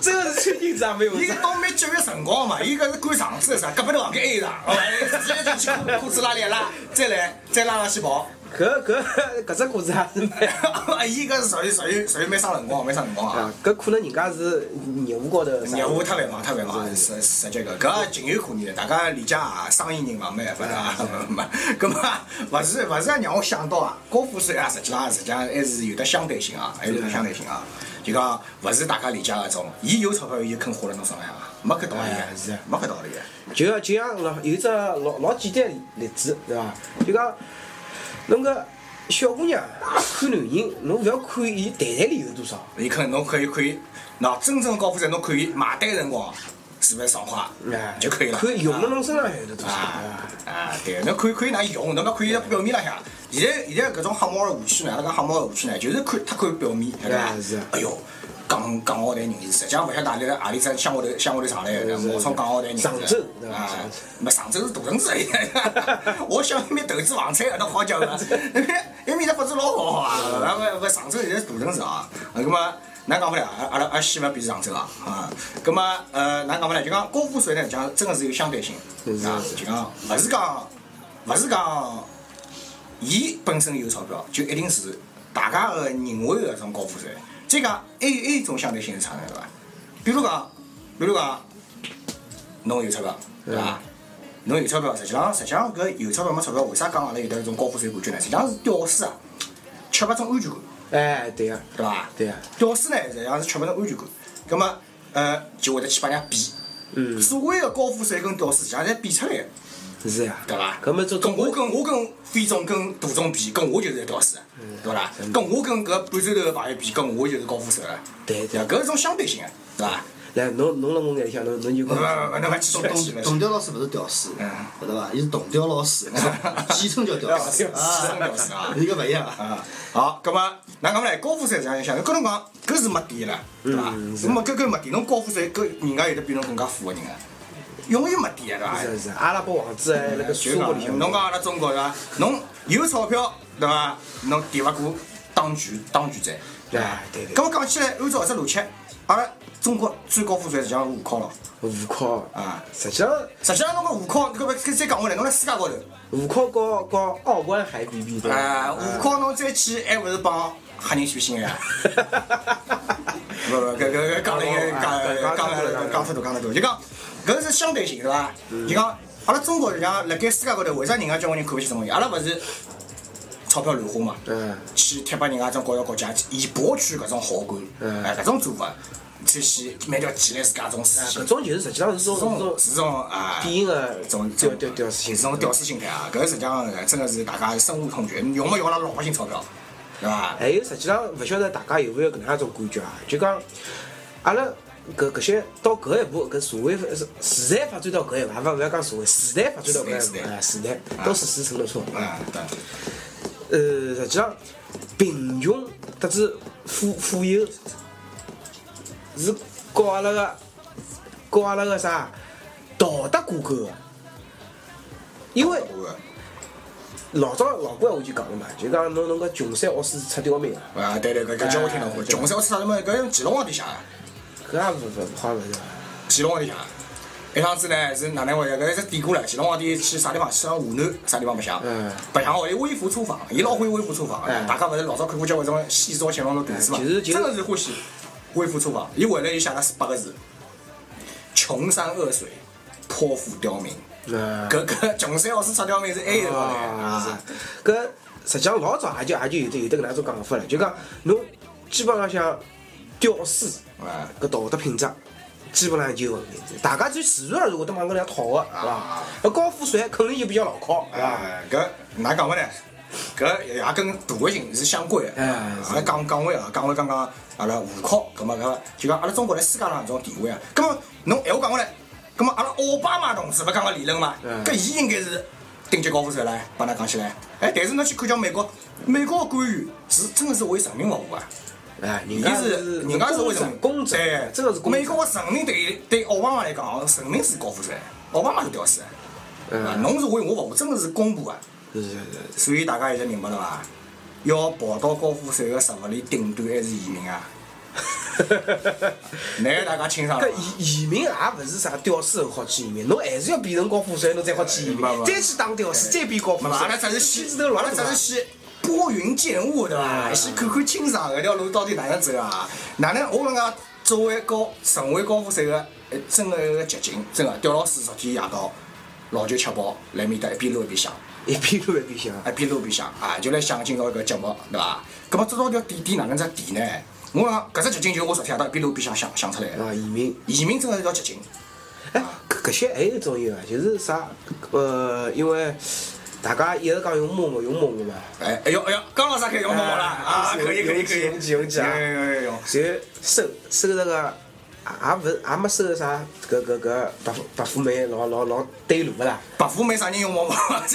真的是穿进子也没有伊个。到蛮节约辰光嘛，伊搿是赶场子的啥，隔壁头房间还有场，哦直接就去裤裤子拉链拉，再来再拉上去跑。搿搿搿只故事也是蛮。伊搿是属于属于属于蛮伤辰光，蛮伤辰光啊啊。，搿可能人家是业务高头啥业务太繁忙，太繁忙，实实际搿搿情有可原的，大家理解啊，生意人嘛没办法的啊，没，搿么勿是勿是让我想到啊，高富帅啊，实际上实际上还是有得相对性啊，还是有得相对性啊，就讲勿是大家理解搿种，伊有钞票伊就肯花了侬身上啊，没搿道理哎是的，没搿道理的。就像就像老有一只老老简单的例子，对伐？就讲侬个小姑娘看男人，侬勿要看伊谈谈里有多少，伊看侬可以看伊，喏，真正的高富帅侬看伊买单辰光是勿是爽快哎，就可以了。看用辣侬身上有多少，啊对伐？啊，对，侬可以可以哪用，侬勿看伊在表面浪向。现在现在搿种黑猫的武器呢，阿拉讲黑猫的武器呢，就是看太看表面，晓得伐？哎哟，港港澳台人士，实际上勿晓得何里个何里只乡下头乡下头上来的，是冒充港澳台人士。常州啊没常州是大城市而已。我想那边投资房产搿能好叫个，那边那面的发展老好啊，勿勿常州现在是大城市啊，啊，葛么。哪讲勿来，阿阿拉阿西勿比是常州啊，啊，葛么呃，哪讲勿来，就讲高富帅呢，讲真个是有相对性，啊，就讲勿是讲勿是讲，伊本身有钞票，就一定是大家个认为个种高富帅。再讲还有还有一种相对性是啥呢？对伐？比如讲，比如讲，侬有钞票，对伐？侬有钞票，实际上实际上搿有钞票没钞票，为啥讲阿拉有得搿种高富帅感觉呢？实际上是屌丝啊，缺乏种安全感，哎，对个，对伐？对个，屌丝呢，实际上是缺乏种安全感，葛么呃就会得去帮人家比。嗯，所谓的高富帅跟屌丝，实际上侪比出来个，是呀，对伐？搿么我跟我跟飞总跟杜总比，跟我就是一屌丝，对伐？跟我跟搿半山头个朋友比，跟我就是高富帅了。对对搿是种相对性个，对伐？来，侬侬辣我眼里向，侬侬就讲，勿，侬勿继续董继续董董雕老师勿是屌丝，晓得伐？伊是董雕老师，简称叫屌丝啊 一个勿一样啊。啊，好，葛么，哪讲么呢？高富帅这样想，搿侬讲，搿是没底了，对伐？那么搿搿没底，侬高富帅，搿人家有的比侬更加富个人啊，永远没底个，对伐？是是，阿拉伯王子还辣盖就书包里向，侬讲阿拉中国对伐？侬有钞票对伐？侬抵勿过当局当局者，对伐哎？对对咁么讲起来，按照搿只逻辑，阿拉中国最高富帅实际上是胡康咯。胡康啊，实际上实际上侬讲胡考，搿么搿再讲回来，侬辣世界高头，胡考和和奥关还比比对啊，伐？胡考侬再去还勿是帮黑人选新个呀？勿勿，搿搿搿讲了应该讲讲讲了讲太多讲太多，就讲搿是相对性对伐？就讲阿拉中国实际上辣盖世界高头，为啥人家交关人看勿起中国人？阿拉勿是钞票乱花嘛？嗯，去贴拨人家种高校国家，以博取搿种好感，嗯哎，搿种做法，去去蛮条建立自家种思想搿。种就是实际上是种种种是种啊，典型的种屌屌屌丝心是种屌丝心态啊！搿实际上真的是大家深恶痛绝，用没用阿拉老百姓钞票，对伐？还有，实际上勿晓得大家有没有搿能样一种感觉啊？就讲阿拉搿搿些到搿一步，搿社会发时时代发展到搿一步，还勿勿要讲社会，时代发展到搿一步，哎，时代到此时成了错。啊，对。呃，实际上贫穷特子富富有是和阿拉个和阿拉个啥道德挂钩个，因为老早老古闲话就讲了嘛，就讲侬侬搿穷山恶水出刁民个，啊，对对，搿搿叫我听到过。穷山恶水啥么？搿用乾隆皇帝写个，搿也勿勿好勿是伐？乾隆皇帝写个。一趟子呢是哪能回事？搿是典故了。乾隆皇帝去啥地方？去趟湖南啥地方白相？嗯白相哦，伊微服出访，伊老欢喜微服出访大家勿是老早看过交关种戏照乾隆的段子嘛？嗯就真的是欢喜微服出访。伊回来就写了八个字：穷山恶水，泼妇刁民。嗯搿搿穷山恶水出刁民是埃个道理啊搿实际上老早也就也就有的有得搿种讲法了，就讲侬基本浪向屌丝啊搿道德品质。基本上就有问题，大家就自然而然会得往搿能样讨个，是伐？搿高富帅肯定就比较牢靠，是伐？哎，搿哪讲法呢？搿也跟大环境是相关的。哎阿拉讲讲回啊，讲回刚刚阿拉户口，葛末搿就讲阿拉中国辣世界上搿种地位啊。葛末侬闲话讲回来，葛末阿拉奥巴马同志勿讲个理论嘛？嗯搿伊应该是顶级高富帅唻，帮㑚讲起来。哎，但是侬去看叫美国，美国个官员是真个是为人民服务啊。哎，人伊家是人家是为公正，公正对，，真个是公正。美国个人民对对奥巴马来讲，人民是高富帅，奥巴马是屌丝。嗯啊，侬是为我服务，真个是公仆啊！是是是是，所以大家现在明白了伐？要跑到高富帅个食物里顶端还是移民啊？乃大家清爽了搿伐。移移民也勿是啥屌丝后好去移民，侬还是要变成高富帅，侬才好去移民再去当屌丝，再变高富那么阿拉帅。只是先，头老阿拉大只是先拨云见雾，对伐？先看看清爽搿条路到底哪能走啊？哪能？我跟讲，作为高成为高富帅个，呃真个一个捷径，真个刁老师昨天夜到老酒吃饱，来面搭一边撸 一边想。一边路一边想，一边路边想啊，就来想今朝搿节目，对伐？葛末这到底要点点哪能只点呢？我讲搿只捷径就是我昨天夜到一边路边想想想出来的。啊，移民。移民真个是条捷径。哎，搿搿些还有一种有啊，就是啥？呃，因为大家一直讲用陌陌，用陌陌嘛，哎哎哟哎哟，刚老师开始用陌陌啦啊！可以可以可以，用起用起啊用用用用。然后收收着个，也勿是也没收啥搿搿搿白富白富美老老老对路个啦。白富美啥人用陌陌？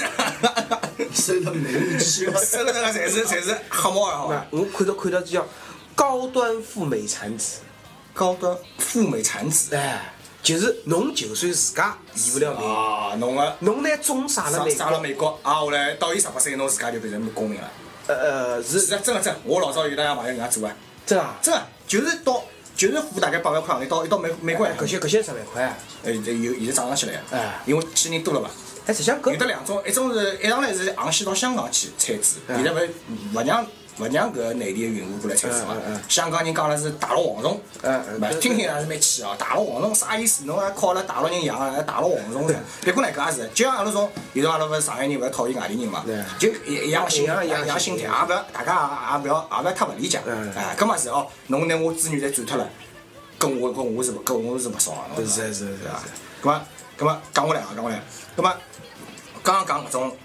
收得美女。收个 侪是侪是黑猫的好那伐？我看到看到叫高端赴美产子，高端赴美产子哎，就是侬就算自家移勿了民，啊，侬个侬拿种撒了美国，上上了美国。啊，后来到伊十八岁，侬自家就变成公民了。呃呃是。是啊，真个真的，我老早有那样朋友人家做啊，真啊，真个就是到就是付大概八万块行钿，到一到美美国来搿些搿些十万块啊，呃，有现在涨上去了呀，哎。因为去人多了嘛。哎，实际上搿有得两种，一种是一上来是航线到香港去产子，嗯现在勿是勿让勿让搿内地个孕妇过来参赛嘛嗯嗯嗯。香港人讲了是大陆蝗虫，勿听听还是蛮气哦。大陆蝗虫啥意思？侬还靠了大陆人养啊，大陆蝗虫噻。别过来搿也是，就像阿拉种有辰阿拉勿是上海人勿是讨厌外地人嘛，就一样心一样一样一样心态，也勿要大家也也勿要也勿要太勿理解。嗯哎，搿么是哦，侬拿我子女侪转脱了，跟我跟我是跟我是勿爽个。是是是是？咁么，咁么讲回来啊，讲回来，咁么刚刚讲搿种，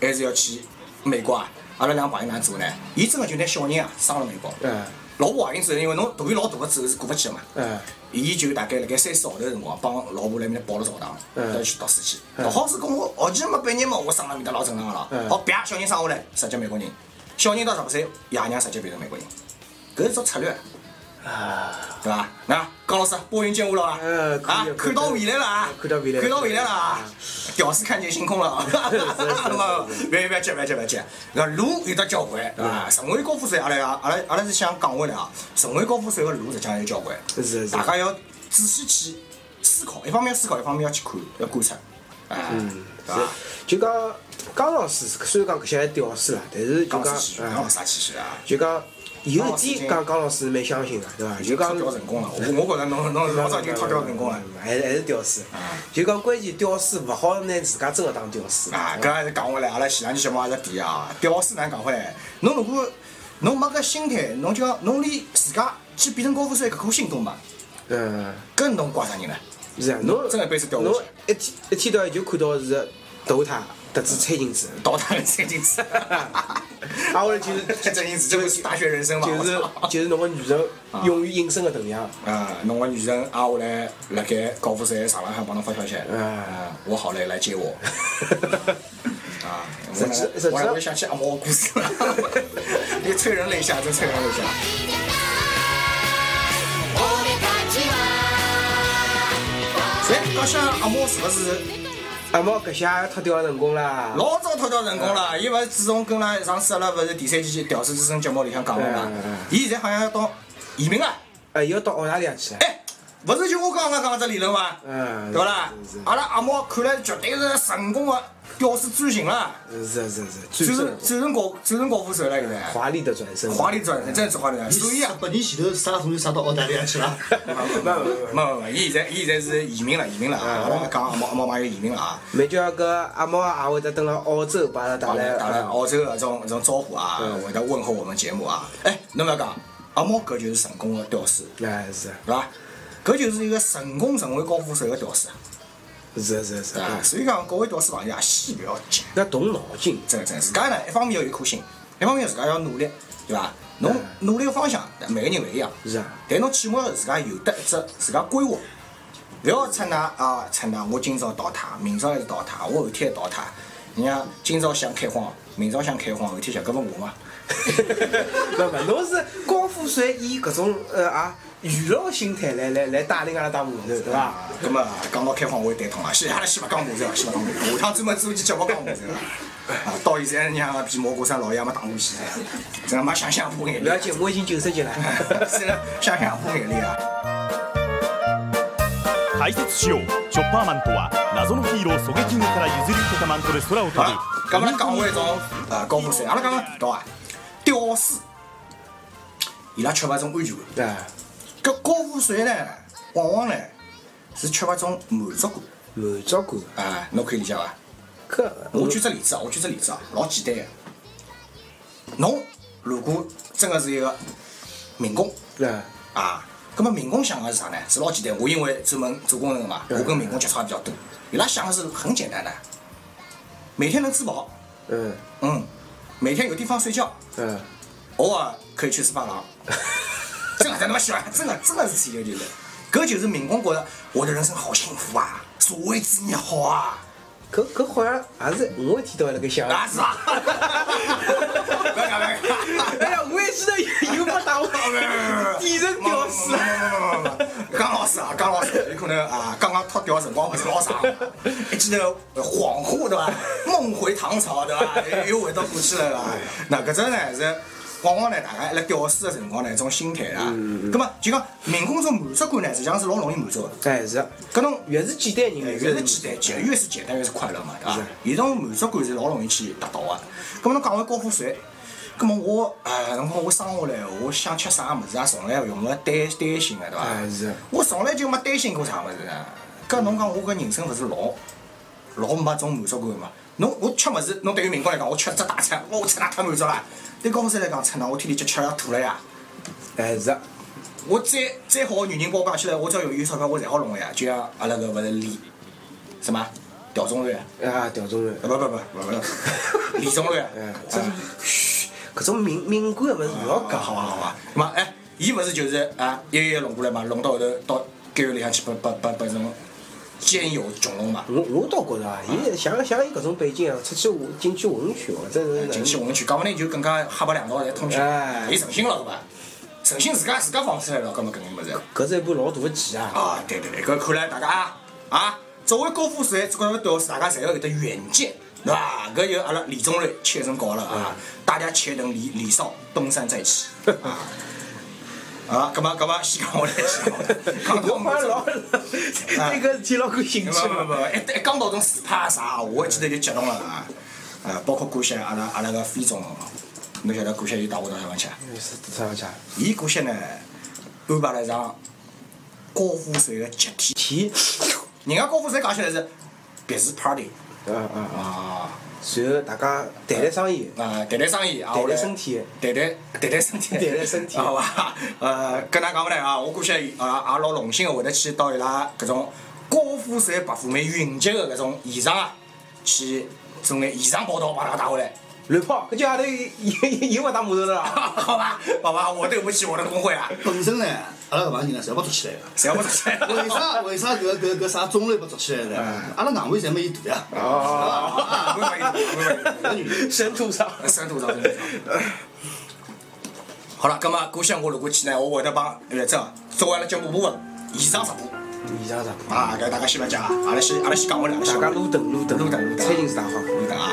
还是要去美国啊。阿拉两个朋友哪能做呢？伊真个就拿小人啊生了美国，嗯老婆怀孕之后，因为侬肚皮老大个之后是过勿去个嘛，嗯伊就大概辣盖三四号头个辰光，帮老婆辣面搭报了澡堂，嗯要去读书去。嗯读好书，跟我学期没毕业嘛，我生了面搭老正常个咯嗯。好，啪，小人生下来，直接美国人。小人到十八岁，爷娘直接变成美国人，搿是只策略。啊，对伐？那高老师，拨云见雾了吧？嗯啊，看到未来了啊！看到未来看到未来了啊！屌丝看见星空了 啊！是是是不别别急，别急，别急。那路有得交关，对伐？成为高富帅，阿拉阿拉阿拉是想讲回来啊，成为高富帅个路实际上有交关，是是大家要仔细去思考，一方面思考，一方面要去看，要观察，哎，嗯对伐？就讲江老师虽然讲搿些还屌丝啦，但是就讲啥啊？就讲有一点讲江老师蛮相信个，对伐？就讲掉成功了，我我觉着侬侬 老早就脱掉成功了。还还是屌丝啊。就讲关键屌丝勿好拿自家真个当屌丝。啊，搿还是讲回来，阿拉前两期节目也是提啊，屌丝哪能讲回来？侬如果侬没搿心态，侬就讲侬连自家去变成高富帅搿颗心都没，嗯，搿侬怪啥人呢？是啊，侬真一辈子屌下侬去一天一天到晚就看到是投他，特子崔金子。倒他的三进去，啊，我来就是 这证明这就是大学人生嘛，就是就是侬个女神永远隐身个头像。啊，侬个女神啊，我来，辣盖高富帅上浪向帮侬发消息，嗯啊，我好累，来接我。啊，我实际实际我我想起阿毛的故事了，你催人泪下，真催人泪下。哎，讲想阿毛是不是阿毛搿下脱掉成功啦。老早脱掉成功了？伊勿是自从跟了上次阿拉勿是第三期《屌丝之声》节目里向讲了嘛？伊现在好像要到移民了。哎，要到澳大利亚去了。哎，勿是就我刚刚讲只理论伐？嗯对勿啦是是？阿拉阿毛看来绝对是成功的屌丝转型了，是是是，转成转身转成高转成高富帅了现在。华丽的转身。华丽转身，真是华丽转身。所以啊，八年前头啥终于啥到澳大利亚去了？没没没没没没，伊现在伊现在是移民了，移民了啊！阿拉讲阿毛阿毛朋友移民了啊！没叫搿阿毛也会得登了澳洲把阿拉带打来来打来澳洲的这种这种招呼啊，嗯会得问候我们节目啊。哎，侬勿要讲，阿猫搿就是成功的屌丝，哎是对伐？搿就是一个成功成为高富帅个屌丝，是是是啊。所以讲各位屌丝朋友啊，先不要急。要动脑筋。真个真个，自家呢一方面要有一颗心，一方面自家要努力，对伐？侬努力个方向，每个人勿一样，是啊。但侬起码自家有得一只自家规划，勿要出那啊出那，我今朝倒塌，明朝还是倒塌，我后天还倒塌。人家今朝想开荒，明朝想开荒，后天想，搿勿我嘛？不不，侬是高富帅以搿种呃啊娱乐心态来来来带领阿拉打码头，对伐？咁么讲到开荒，我也蛋痛了。先阿拉先勿讲马头，先勿讲马头，下趟专门做一期节目讲马头了。啊，到现在人家比蘑菇山老爷也没打过去，真他妈想想破眼泪不要。紧，我已经九十级了。是想想破眼泪啊！解説しようチョッパーマンとは 謎のヒーローソゲキングから譲り受けたマントで空を飛ぶ好了，咁么讲回种呃高富帅，阿拉刚刚提到啊，屌丝，伊拉缺乏一种安全感。啊，搿高富帅呢，往往呢是缺乏一种满足感。满足感。啊，侬可以理解伐？搿我举只例子啊，我举只例子啊，老简单个。侬如果真个是一个民工啊 啊，葛么民工想个是啥呢？是老简单。我因为专门做工程的嘛，我跟民工接触也比较多。伊拉想的是很简单的，每天能吃饱，嗯嗯，每天有地方睡觉，嗯，偶尔可以去吃发廊。真的，真他妈喜欢，真的真的是这个就是，搿就是民工觉得我的人生好幸福啊，社会主义好啊。搿搿好像也是我一天到晚辣盖想。啊是啊！不要讲，不要讲。哎呀，我也记得有没打我，底层屌丝。江老师啊，江老师有可能啊，刚刚脱掉辰光勿是老长，一记头恍惚对伐？梦回唐朝对伐？又回到过去了对伐？那搿只呢是。往往呢，大家辣屌丝的辰光呢，一种心态啦。咁么就讲民工种满足感呢，实际上是老容易满足的。哎是，搿种越是简单人，越是简单，简越是简单越是快乐嘛，对伐？伊种满足感是老容易去达到个。咁么侬讲回高富帅，咁么我哎，辰光我生下来，我想吃啥物事啊，从来用勿担担心个，对伐？哎是。我从来就没担心过啥物事啊。搿侬讲我搿人生勿是老老没种满足感嘛？侬我吃物事，侬对于民工来讲，我吃只大餐，我吃那太满足了。对高富帅来讲，吃那我天天就吃了吐了呀。哎是。我再再好个女人帮我讲起来，我只要有有钞票，我侪好弄个呀。就像阿拉搿勿是李什么调中瑞啊，调中瑞，不不不不不，李中瑞。嗯，这嘘，搿种敏敏感个物事勿要讲，好伐好伐？咾么哎，伊勿是就是啊，一个一弄过来嘛，弄到后头到监狱里向去，拨拨拨拨种监友穷弄嘛。我我倒觉着啊，伊像像伊搿种背景啊，出去进去混圈或者是进去混圈，讲勿定就更加黑白两道侪通吃，伊诚心了对伐？诚心自家自家放出来了，搿么搿眼物事。搿是一部老大个棋啊！啊，对对对，搿看来大家啊啊，作为高富帅，这个屌丝大家侪要有得远见，对伐？搿就阿拉李宗瑞切身搞了啊！大家且等李李少东山再起啊！啊，搿么搿么先讲我来先讲，讲 到老那个体老感兴趣。不不不，一一讲到种自拍啥，我记得就激动了啊！啊，包括感谢阿拉阿拉个飞总。侬晓得古歇伊带我到啥方去？啥方去？伊古歇呢安排了一场高富帅个集体体，人家高富帅讲起来是别墅 party。啊啊啊！随后大家谈谈生意。啊，谈谈生意，谈谈身体，谈谈谈谈身体，谈谈身体，好伐？呃，跟㑚讲勿来啊，我估计啊也老荣幸个会得去到伊拉搿种高富帅白富美云集个搿种现场啊，去做眼现场报道，把㑚带回来。乱跑，搿家头又又勿打码头了，好吧，好吧，我对不起我的工会啊。本身呢，阿拉搿帮人呢，侪要做起来个，侪要做起来。为啥？为啥搿搿搿啥中类不做起来呢？阿拉硬位侪没伊大呀。哦，没 没没，深土上，深土上，深土上。好了，葛末过些我如果去呢，我会得帮来这作为阿拉节目部分以上直播。以上直播。啊，搿大家先勿讲啊，阿拉先阿拉先讲回来，大家路灯路灯路灯路灯，餐厅是大好，路灯啊。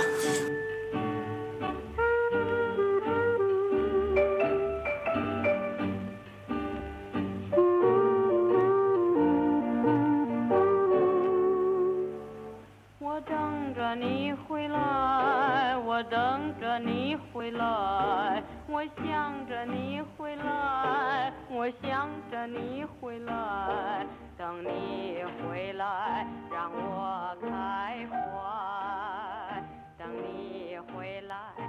我想着你回来，等你回来让我开怀，等你回来。